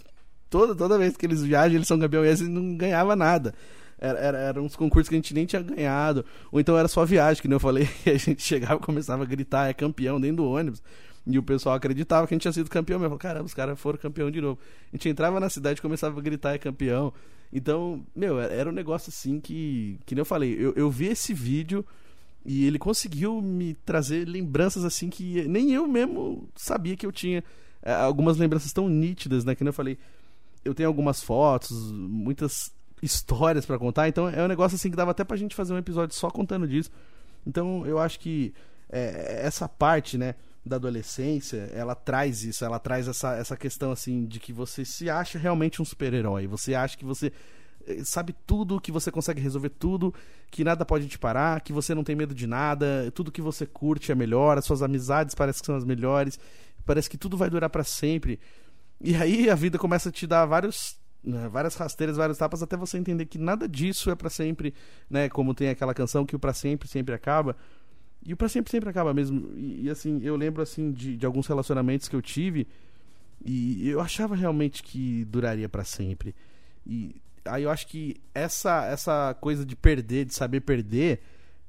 toda, toda vez que eles viajam, eles são campeões e não ganhava nada. Era, era, era, uns concursos que a gente nem tinha ganhado. Ou então era só viagem, que nem eu falei. <laughs> A gente chegava e começava a gritar, é campeão, dentro do ônibus. E o pessoal acreditava que a gente tinha sido campeão mesmo. Caramba, os caras foram campeão de novo. A gente entrava na cidade e começava a gritar, é campeão. Então, meu, era um negócio assim que. Que nem eu falei, eu, eu vi esse vídeo e ele conseguiu me trazer lembranças assim que nem eu mesmo sabia que eu tinha. É, algumas lembranças tão nítidas, né? Que nem eu falei. Eu tenho algumas fotos, muitas histórias para contar. Então é um negócio assim que dava até pra gente fazer um episódio só contando disso. Então eu acho que é, essa parte, né, da adolescência, ela traz isso, ela traz essa, essa questão assim de que você se acha realmente um super-herói. Você acha que você eh, sabe tudo, que você consegue resolver tudo, que nada pode te parar, que você não tem medo de nada, tudo que você curte é melhor, as suas amizades parecem que são as melhores, parece que tudo vai durar para sempre. E aí a vida começa a te dar vários várias rasteiras, várias tapas, até você entender que nada disso é para sempre, né? Como tem aquela canção que o para sempre sempre acaba. E o para sempre sempre acaba mesmo. E, e, assim, eu lembro assim de, de alguns relacionamentos que eu tive e eu achava realmente que duraria para sempre. E aí eu acho que essa essa coisa de perder, de saber perder,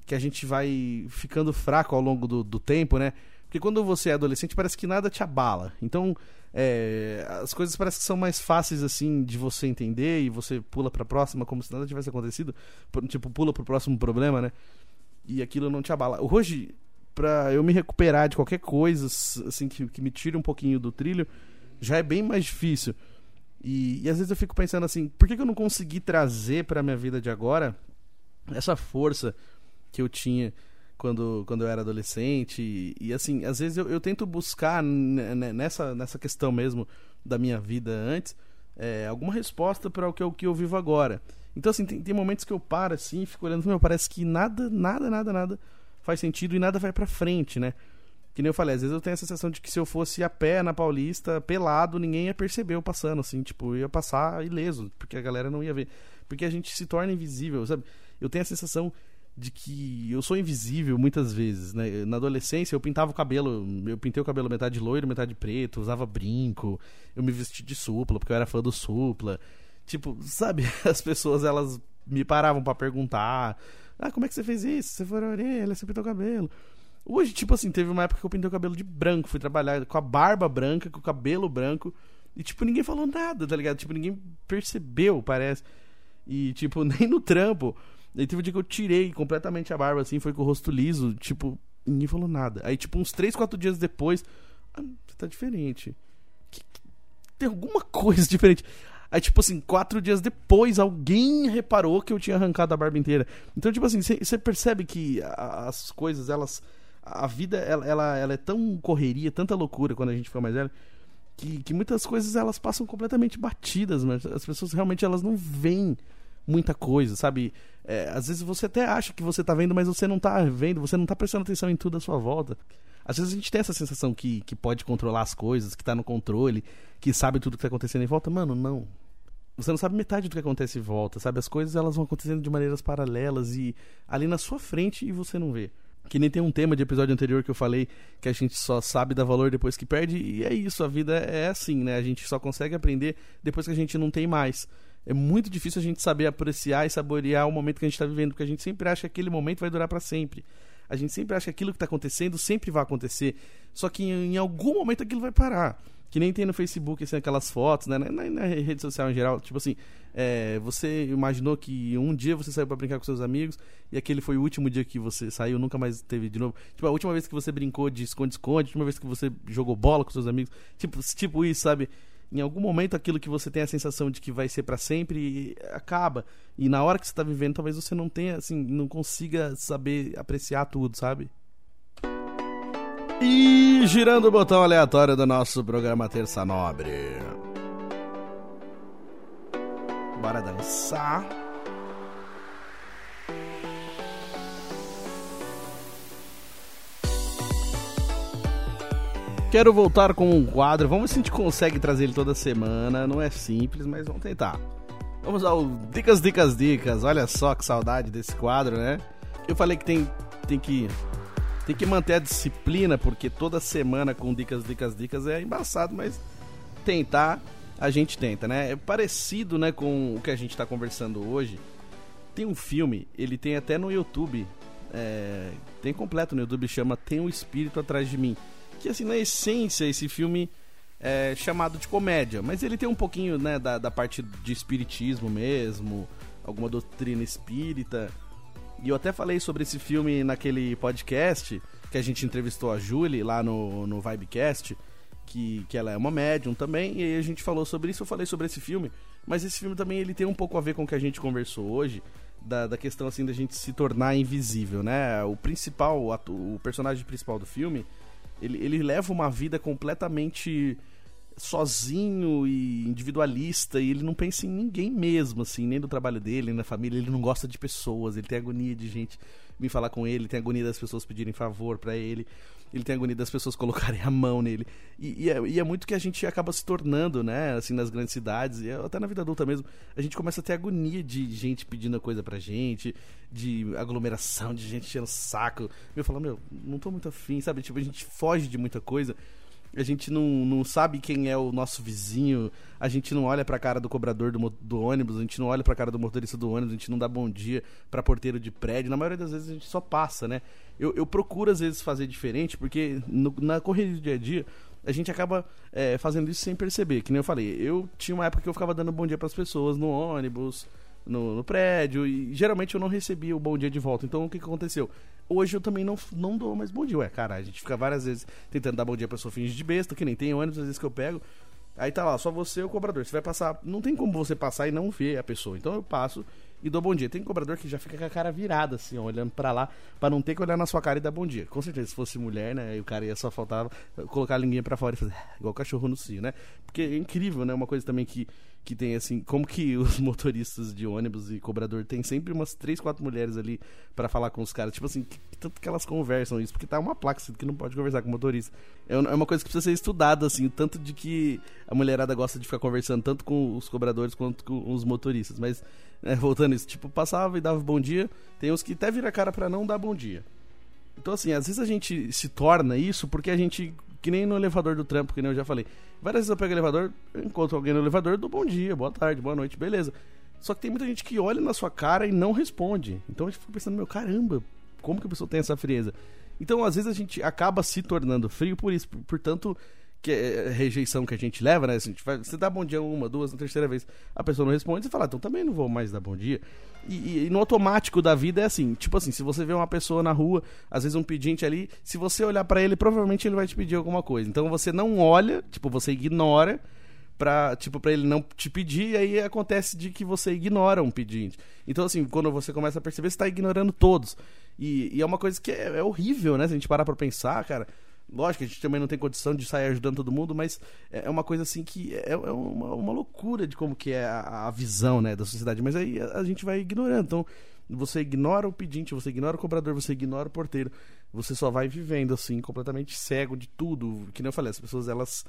que a gente vai ficando fraco ao longo do, do tempo, né? Porque quando você é adolescente parece que nada te abala. Então é, as coisas parecem que são mais fáceis assim de você entender e você pula para a próxima como se nada tivesse acontecido, tipo pula pro próximo problema, né? E aquilo não te abala. Hoje, para eu me recuperar de qualquer coisa assim que, que me tire um pouquinho do trilho, já é bem mais difícil. E, e às vezes eu fico pensando assim, por que, que eu não consegui trazer para minha vida de agora essa força que eu tinha quando, quando eu era adolescente. E, e assim, às vezes eu, eu tento buscar nessa, nessa questão mesmo da minha vida antes é, alguma resposta para o que eu, que eu vivo agora. Então, assim, tem, tem momentos que eu paro assim fico olhando, meu, parece que nada, nada, nada, nada faz sentido e nada vai para frente, né? Que nem eu falei, às vezes eu tenho a sensação de que se eu fosse a pé na Paulista, pelado, ninguém ia perceber eu passando, assim, tipo, eu ia passar ileso, porque a galera não ia ver. Porque a gente se torna invisível, sabe? Eu tenho a sensação de que eu sou invisível muitas vezes, né? Na adolescência eu pintava o cabelo, eu pintei o cabelo metade loiro, metade preto, usava brinco, eu me vesti de supla porque eu era fã do supla. Tipo, sabe, <laughs> as pessoas elas me paravam para perguntar: "Ah, como é que você fez isso? Você foi a orelha, você pintou o cabelo?" Hoje, tipo assim, teve uma época que eu pintei o cabelo de branco, fui trabalhar com a barba branca, com o cabelo branco, e tipo, ninguém falou nada, tá ligado? Tipo, ninguém percebeu, parece. E, tipo, <laughs> nem no trampo. Aí teve um dia que eu tirei completamente a barba, assim, foi com o rosto liso, tipo, ninguém falou nada. Aí, tipo, uns 3, 4 dias depois, ah, você tá diferente. Que, que, tem alguma <laughs> coisa diferente. Aí, tipo assim, quatro dias depois, alguém reparou que eu tinha arrancado a barba inteira. Então, tipo assim, você percebe que as coisas, elas. A vida, ela, ela, ela, é tão correria, tanta loucura quando a gente fica mais velho, que, que muitas coisas elas passam completamente batidas, mas as pessoas realmente elas não veem muita coisa, sabe? É, às vezes você até acha que você tá vendo, mas você não tá vendo, você não tá prestando atenção em tudo à sua volta. Às vezes a gente tem essa sensação que, que pode controlar as coisas, que tá no controle, que sabe tudo que tá acontecendo em volta. Mano, não. Você não sabe metade do que acontece em volta, sabe? As coisas elas vão acontecendo de maneiras paralelas e ali na sua frente e você não vê. Que nem tem um tema de episódio anterior que eu falei que a gente só sabe dar valor depois que perde, e é isso, a vida é assim, né? A gente só consegue aprender depois que a gente não tem mais. É muito difícil a gente saber apreciar e saborear o momento que a gente está vivendo, porque a gente sempre acha que aquele momento vai durar para sempre. A gente sempre acha que aquilo que está acontecendo sempre vai acontecer. Só que em, algum momento aquilo vai parar. Que nem tem no Facebook assim, aquelas fotos, né? Na, na, na rede social em geral. Tipo assim, é, você imaginou que um dia você saiu para brincar com seus amigos e aquele foi o último dia que você saiu, nunca mais teve de novo. Tipo, a última vez que você brincou de esconde-esconde, a última vez que você jogou bola com seus amigos. Tipo, tipo isso, sabe? Em algum momento aquilo que você tem a sensação de que vai ser para sempre acaba. E na hora que você tá vivendo, talvez você não tenha, assim, não consiga saber apreciar tudo, sabe? E girando o botão aleatório do nosso programa Terça Nobre. Bora dançar. Quero voltar com um quadro. Vamos ver se a gente consegue trazer ele toda semana. Não é simples, mas vamos tentar. Vamos ao Dicas, Dicas, Dicas. Olha só que saudade desse quadro, né? Eu falei que tem, tem que tem que manter a disciplina, porque toda semana com Dicas, Dicas, Dicas é embaçado, mas tentar a gente tenta, né? É parecido, né, com o que a gente está conversando hoje. Tem um filme, ele tem até no YouTube, é, tem completo no YouTube, chama Tem um Espírito Atrás de Mim que assim, na essência, esse filme é chamado de comédia, mas ele tem um pouquinho, né, da, da parte de espiritismo mesmo, alguma doutrina espírita. E eu até falei sobre esse filme naquele podcast que a gente entrevistou a Julie lá no, no Vibecast, que, que ela é uma médium também, e aí a gente falou sobre isso, eu falei sobre esse filme, mas esse filme também ele tem um pouco a ver com o que a gente conversou hoje, da, da questão assim da gente se tornar invisível, né? O principal, o, o personagem principal do filme, ele, ele leva uma vida completamente sozinho e individualista e ele não pensa em ninguém mesmo, assim, nem do trabalho dele, nem da família. Ele não gosta de pessoas, ele tem agonia de gente vir falar com ele, tem agonia das pessoas pedirem favor para ele, ele tem agonia das pessoas <laughs> colocarem a mão nele. E, e, é, e, é, muito que a gente acaba se tornando, né, assim, nas grandes cidades, e até na vida adulta mesmo, a gente começa a ter agonia de gente pedindo coisa pra gente, de aglomeração, de gente enchendo saco. Eu falo, meu, não tô muito afim, sabe? Tipo, a gente foge de muita coisa a gente não, não sabe quem é o nosso vizinho, a gente não olha pra cara do cobrador do, do ônibus, a gente não olha pra cara do motorista do ônibus, a gente não dá bom dia pra porteiro de prédio. Na maioria das vezes a gente só passa, né? Eu, eu procuro às vezes fazer diferente, porque no, na corrida do dia a dia a gente acaba é, fazendo isso sem perceber. Que nem eu falei, eu tinha uma época que eu ficava dando bom dia pras pessoas no ônibus, no, no prédio, e geralmente eu não recebia o bom dia de volta. Então o que, que aconteceu? Hoje eu também não, não dou mais bom dia. Ué, cara, a gente fica várias vezes tentando dar bom dia pra pessoa finge de besta, que nem tem ônibus, às vezes que eu pego. Aí tá lá, só você e o cobrador. Você vai passar. Não tem como você passar e não ver a pessoa. Então eu passo e dou bom dia. Tem cobrador que já fica com a cara virada, assim, ó, olhando para lá, para não ter que olhar na sua cara e dar bom dia. Com certeza, se fosse mulher, né, e o cara ia só faltava colocar a linguinha para fora e fazer <laughs> igual cachorro no cio, né? Porque é incrível, né? Uma coisa também que que tem assim, como que <laughs> os motoristas de ônibus e cobrador tem sempre umas três, quatro mulheres ali para falar com os caras, tipo assim, que, tanto que elas conversam isso, porque tá uma placa que não pode conversar com o motorista. É, é uma coisa que precisa ser estudada assim, tanto de que a mulherada gosta de ficar conversando tanto com os cobradores quanto com os motoristas, mas é, voltando isso, tipo, passava e dava bom dia, tem uns que até vira cara para não dar bom dia. Então, assim, às vezes a gente se torna isso porque a gente que nem no elevador do trampo, que nem eu já falei. Várias vezes eu pego o elevador, encontro alguém no elevador, dou bom dia, boa tarde, boa noite, beleza. Só que tem muita gente que olha na sua cara e não responde. Então a gente fica pensando, meu, caramba, como que a pessoa tem essa frieza? Então, às vezes, a gente acaba se tornando frio por isso. Portanto, que é rejeição que a gente leva, né? Assim, você dá bom dia uma, duas, na terceira vez, a pessoa não responde, você fala, então também não vou mais dar bom dia. E, e, e, no automático da vida é assim, tipo assim, se você vê uma pessoa na rua, às vezes um pedinte ali, se você olhar para ele, provavelmente ele vai te pedir alguma coisa. Então você não olha, tipo, você ignora pra, tipo, ele não te pedir, e aí acontece de que você ignora um pedinte. Então, assim, quando você começa a perceber, você tá ignorando todos. E, e é uma coisa que é, é horrível, né? Se a gente parar pra pensar, cara Lógico a gente também não tem condição de sair ajudando todo mundo, mas é, é uma coisa assim que é, é uma, uma loucura de como que é a, a visão né, da sociedade. Mas aí a, a, gente vai ignorando. Então, você ignora o pedinte, você ignora o cobrador, você ignora o porteiro. Você só vai vivendo assim, completamente cego de tudo. Que nem eu falei, as pessoas elas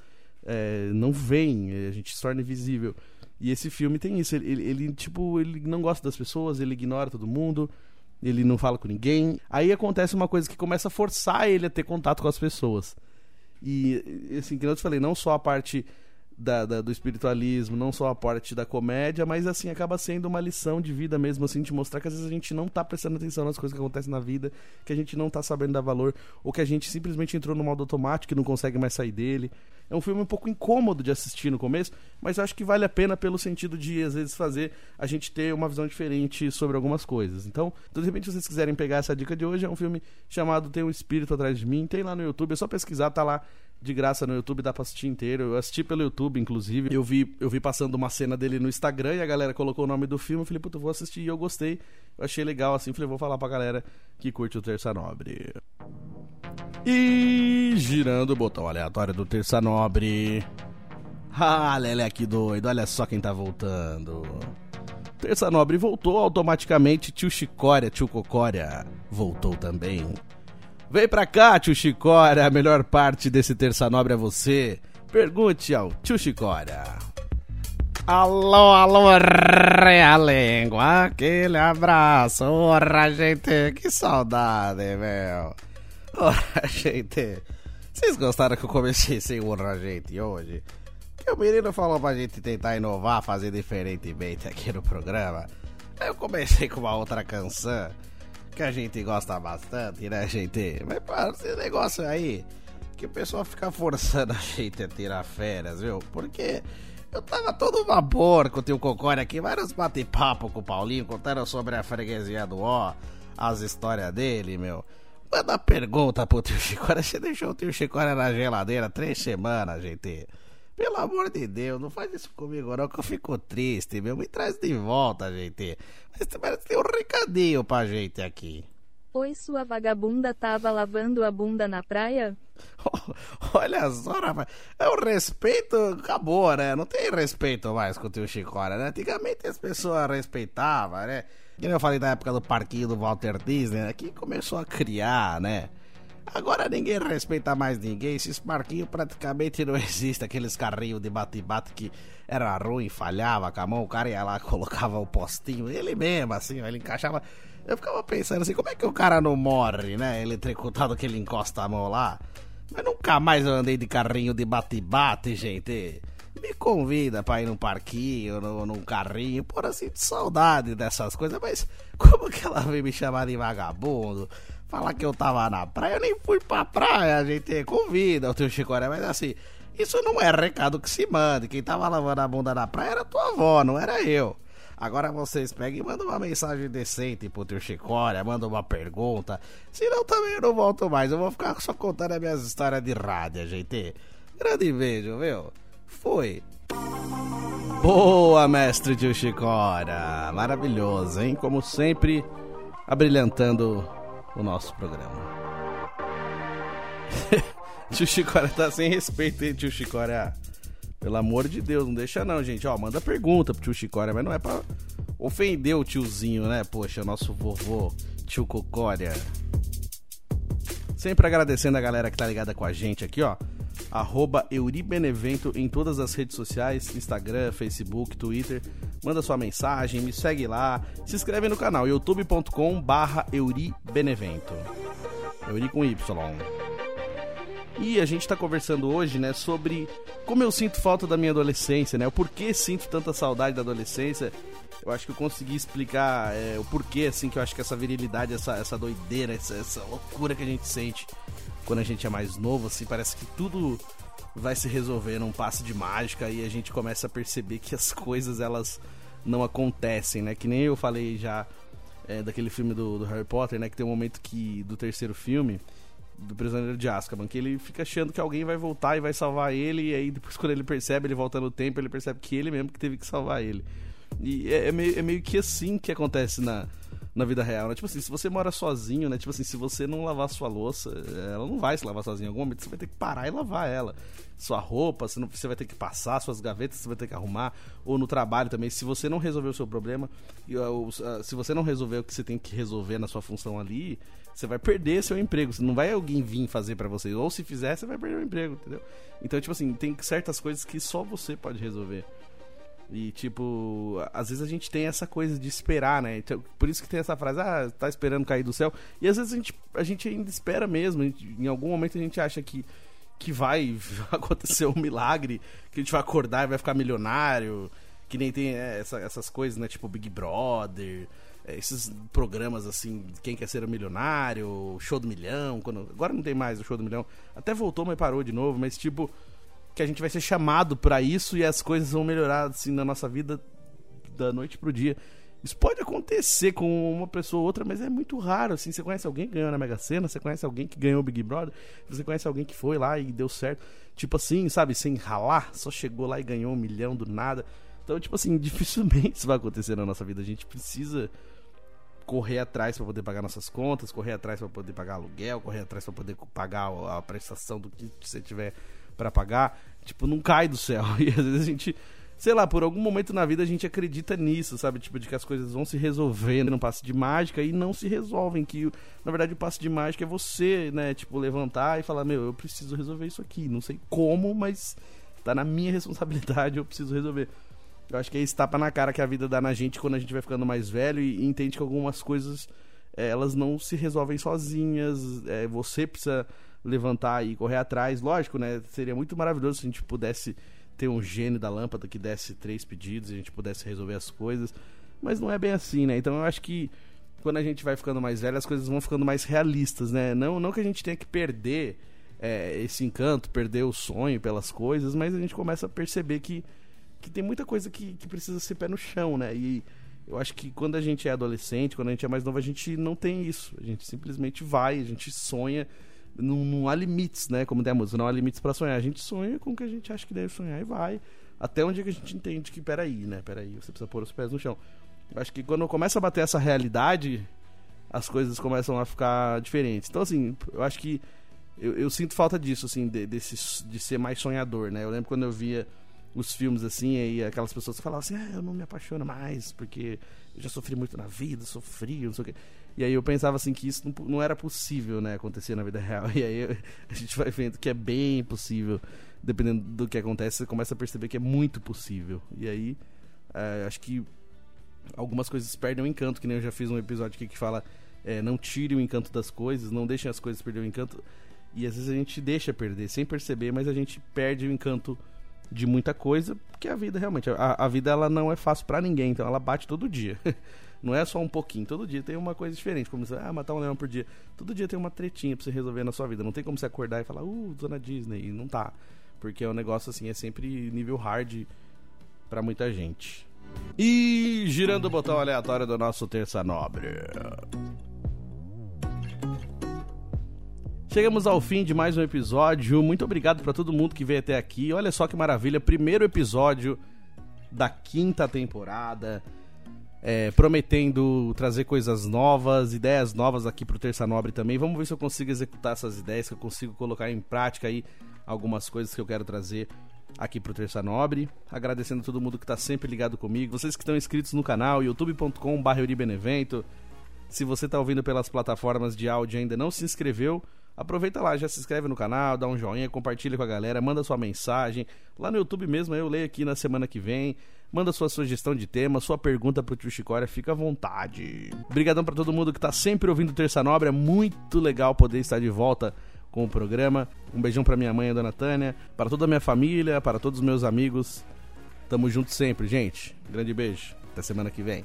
é, não veem, a gente se torna invisível. E esse filme tem isso. Ele, ele, ele, tipo, ele não gosta das pessoas, ele ignora todo mundo ele não fala com ninguém. Aí acontece uma coisa que começa a forçar ele a ter contato com as pessoas. E, assim, que eu te falei, não só a parte da, da, do espiritualismo, não só a parte da comédia, mas assim, acaba sendo uma lição de vida mesmo, assim, de mostrar que às vezes a gente não tá prestando atenção nas coisas que acontecem na vida, que a gente não tá sabendo dar valor, ou que a gente simplesmente entrou no modo automático e não consegue mais sair dele. É um filme um pouco incômodo de assistir no começo, mas acho que vale a pena pelo sentido de, às vezes, fazer a gente ter uma visão diferente sobre algumas coisas. Então, de repente, se vocês quiserem pegar essa dica de hoje, é um filme chamado Tem um Espírito Atrás de Mim, tem lá no YouTube, é só pesquisar, tá lá de graça no YouTube, dá pra assistir inteiro. Eu assisti pelo YouTube, inclusive. Eu vi, eu vi passando uma cena dele no Instagram e a galera colocou o nome do filme. Eu falei, puta, vou assistir e eu gostei. Eu achei legal assim. Falei, vou falar pra galera que curte o Terça Nobre. E girando o botão aleatório do Terça Nobre. <laughs> Ah, Lele, que doido. Olha só quem tá voltando. Terça Nobre voltou automaticamente. Tio Chicória, tio Cocória voltou também. Vem pra cá, tio Chicória, a melhor parte desse Terça Nobre é você. Pergunte ao tio Chicória. Alô, alô, realengo, aquele abraço, ora, gente, que saudade, meu. Ora, <laughs> gente, vocês gostaram que eu comecei sem ora, gente, hoje? Que o menino falou pra gente tentar inovar, fazer diferentemente aqui no programa. Eu comecei com uma outra canção que a gente gosta bastante, né, gente? Mas para esse negócio aí, que o pessoal fica forçando <laughs> a gente a tirar férias, viu? Porque eu tava todo vapor com o tio Cocone aqui, vários bate-papo com o Paulinho, contando sobre a freguesia do Ó, as histórias dele, meu. Manda pergunta pro tio Chicória, <laughs> você deixou o tio Chicória na geladeira três semanas, gente. Pelo amor de Deus, não faz isso comigo não, que eu fico triste, meu. Me traz de volta, gente. Mas tem um recadinho pra gente aqui. Oi, sua vagabunda tava lavando a bunda na praia? <laughs> Olha só, rapaz. É o respeito acabou, né? Não tem respeito mais com o tio Chicória, né? Antigamente as pessoas respeitavam, né? Que eu falei da época do parquinho do Walter Disney, né? Que começou a criar, né? Agora ninguém respeita mais ninguém. Esses parquinhos praticamente não <laughs> existem. Aqueles carrinhos de bate-bate que era ruim, falhava com a mão. O cara ia lá, <laughs> colocava o postinho. Ele mesmo, assim, ele encaixava. Eu ficava pensando assim, como é que o cara não morre, né? Eletricutado que ele encosta a mão lá. Mas nunca mais eu andei de carrinho de bate-bate, gente. Me convida pra ir num parquinho, num, num carrinho. Por assim, saudade dessas coisas. Mas como que ela veio me chamar de vagabundo? Falar que eu tava na praia, eu nem fui pra praia, a gente convida o teu Chicoré, mas assim, isso não é recado que se mande. Quem tava lavando a bunda na praia era tua avó, não era eu. Agora vocês pegam e mandam uma mensagem decente pro teu Chicória, mandam uma pergunta. Senão também eu não volto mais. Eu vou ficar só contando as minhas histórias de rádio, gente. Grande beijo, viu? Foi. Boa, mestre tio Chicória. Maravilhoso, hein? Como sempre, abrilhantando o nosso programa. <laughs> tio Chicória tá sem respeito, hein, tio Chicória? Pelo amor de Deus, não deixa não, gente. Ó, manda pergunta pro tio Chicória, mas não é pra ofender o tiozinho, né? Poxa, nosso vovô, tio Cocória. Sempre agradecendo a galera que tá ligada com a gente aqui, ó. Arroba Euribenevento em todas as redes sociais, Instagram, Facebook, Twitter. Manda sua mensagem, me segue lá. Se inscreve no canal, youtube.com barra Euribenevento. Euri com Y. E a gente está conversando hoje, né, sobre como eu sinto falta da minha adolescência, né? O porquê sinto tanta saudade da adolescência. Eu acho que eu consegui explicar é, o porquê, assim, que eu acho que essa virilidade, essa, essa doideira, essa, essa loucura que a gente sente quando a gente é mais novo, assim, parece que tudo vai se resolver num passe de mágica e a gente começa a perceber que as <laughs> coisas elas não acontecem, né? Que nem eu falei já é, daquele filme do, do, Harry Potter, né? Que tem um momento que do terceiro filme do Prisioneiro de Azkaban, que ele fica achando que alguém vai voltar e vai salvar ele e aí depois <laughs> quando ele percebe, ele volta no tempo, ele percebe que ele mesmo que teve que salvar ele. E é, é meio, é meio que assim que acontece na na vida real, né? Tipo assim, se você mora sozinho, né? Tipo assim, se você não lavar sua louça, ela não vai se lavar sozinha. Em algum momento você vai ter que parar e lavar ela. Sua roupa, você, não, você vai ter que passar, suas gavetas você vai ter que arrumar. Ou no trabalho também, se você não resolver o seu problema, se você não resolver o que você tem que resolver na sua função ali, você vai perder seu emprego. Não vai alguém vir fazer para você. Ou se fizer, você vai perder o emprego, entendeu? Então, tipo assim, tem certas coisas que só você pode resolver. E, tipo, às vezes a gente tem essa coisa de esperar, né? Então, por isso que tem essa frase, ah, tá esperando cair do céu. E às vezes a gente, a gente ainda espera mesmo. Gente, em algum momento a gente acha que, que vai <laughs> acontecer um milagre, que a gente vai acordar e vai ficar milionário. Que nem tem é, essa, essas coisas, né? Tipo Big Brother, é, esses programas assim, quem quer ser um milionário, show do milhão. Quando... Agora não tem mais o show do milhão. Até voltou, mas parou de novo. Mas, tipo que a gente vai ser chamado para isso e as coisas vão melhorar assim na nossa vida da noite pro dia. Isso pode acontecer com uma pessoa ou outra, mas é muito raro. Assim, você conhece alguém que ganhou na Mega Sena, você conhece alguém que ganhou o Big Brother, você conhece alguém que foi lá e deu certo. Tipo assim, sabe, sem ralar, só chegou lá e ganhou um milhão do nada. Então, tipo assim, <laughs> dificilmente isso vai acontecer na nossa vida. A gente precisa correr atrás para poder pagar nossas contas, correr atrás para poder pagar aluguel, correr atrás para poder pagar a prestação do que você tiver para pagar, tipo, não cai do céu. <laughs> E às vezes a gente, sei lá, por algum momento na vida a gente acredita nisso, sabe? Tipo, de que as coisas vão se resolvendo num passe de mágica e não se resolvem. Que, na verdade, o passe de mágica é você, né? Tipo, levantar e falar, meu, eu preciso resolver isso aqui. Não sei como, mas tá na minha responsabilidade, eu preciso resolver. Eu acho que é esse tapa na cara que a vida dá na gente quando a gente vai ficando mais velho e, entende que algumas coisas é, elas não se resolvem sozinhas. É, você precisa levantar e correr atrás. Lógico, né? Seria muito maravilhoso se a gente pudesse ter um gênio da lâmpada que desse três pedidos e a gente pudesse resolver as coisas. Mas não é bem assim, né? Então eu acho que quando a gente vai ficando mais velho, as coisas vão ficando mais realistas, né? Não, não que a gente tenha que perder é, esse encanto, perder o sonho pelas coisas, mas a gente começa a perceber que, que tem muita coisa que, que precisa ser pé no chão, né? E eu acho que quando a gente é adolescente, quando a gente é mais novo, a gente não tem isso. A gente simplesmente vai, a gente sonha não, não há limites, né? Como tem a música, não há limites para sonhar. A gente sonha com o que a gente acha que deve sonhar e vai. Até onde que a gente entende que, peraí, né? Peraí, você precisa pôr os pés no chão. Acho que quando começa a bater essa realidade, as coisas começam a ficar diferentes. Então, assim, eu acho que eu, eu sinto falta disso, assim, de, desse, de ser mais sonhador, né? Eu lembro quando eu via os filmes assim, aí aquelas pessoas falavam assim, ah, eu não me apaixono mais, porque eu já sofri muito na vida, sofri, não sei o quê. E aí eu pensava assim que isso não, não era possível, né, acontecer na vida real. <laughs> E aí a gente vai vendo que é bem possível. Dependendo do que acontece, você começa a perceber que é muito possível. E aí, é, acho que algumas coisas perdem o encanto, que nem eu já fiz um episódio aqui que fala é, não tire o encanto das coisas, não deixem as coisas perder o encanto. E às vezes a gente deixa perder sem perceber, mas a gente perde o encanto de muita coisa, porque a vida realmente, a, a vida ela não é fácil para ninguém, então ela bate todo dia. <laughs> Não é só um pouquinho. Todo dia tem uma coisa diferente. Como você, ah, matar um leão por dia. Todo dia tem uma tretinha pra você resolver na sua vida. Não tem como você acordar e falar, uh, Zona Disney. E não tá. Porque é um negócio assim, é sempre nível hard para muita gente. E girando o botão aleatório do nosso Terça Nobre. Chegamos ao fim de mais um episódio. Muito obrigado para todo mundo que veio até aqui. Olha só que maravilha, primeiro episódio da quinta temporada é, prometendo trazer coisas novas, ideias novas aqui pro Terça Nobre também. Vamos ver se eu consigo executar essas ideias, se eu consigo colocar em prática aí algumas coisas que eu quero trazer aqui pro Terça Nobre. Agradecendo a todo mundo que está sempre ligado comigo. Vocês que estão inscritos no canal, youtube.com.br. Se você está ouvindo pelas plataformas de áudio e ainda não se inscreveu, aproveita lá, já se inscreve no canal, dá um joinha, compartilha com a galera, manda sua mensagem. Lá no YouTube mesmo, eu leio aqui na semana que vem. Manda sua sugestão de tema, sua pergunta pro Tio Chicória, fica à vontade. Obrigadão para todo mundo que tá sempre ouvindo Terça Nobre, é muito legal poder estar de volta com o programa. Um beijão para minha mãe, a dona Tânia, para toda a minha família, para todos os meus amigos. Tamo junto sempre, gente. grande beijo. Até semana que vem.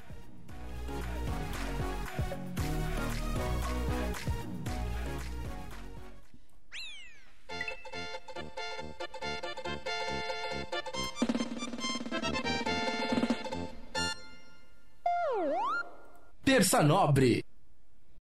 Terça Nobre.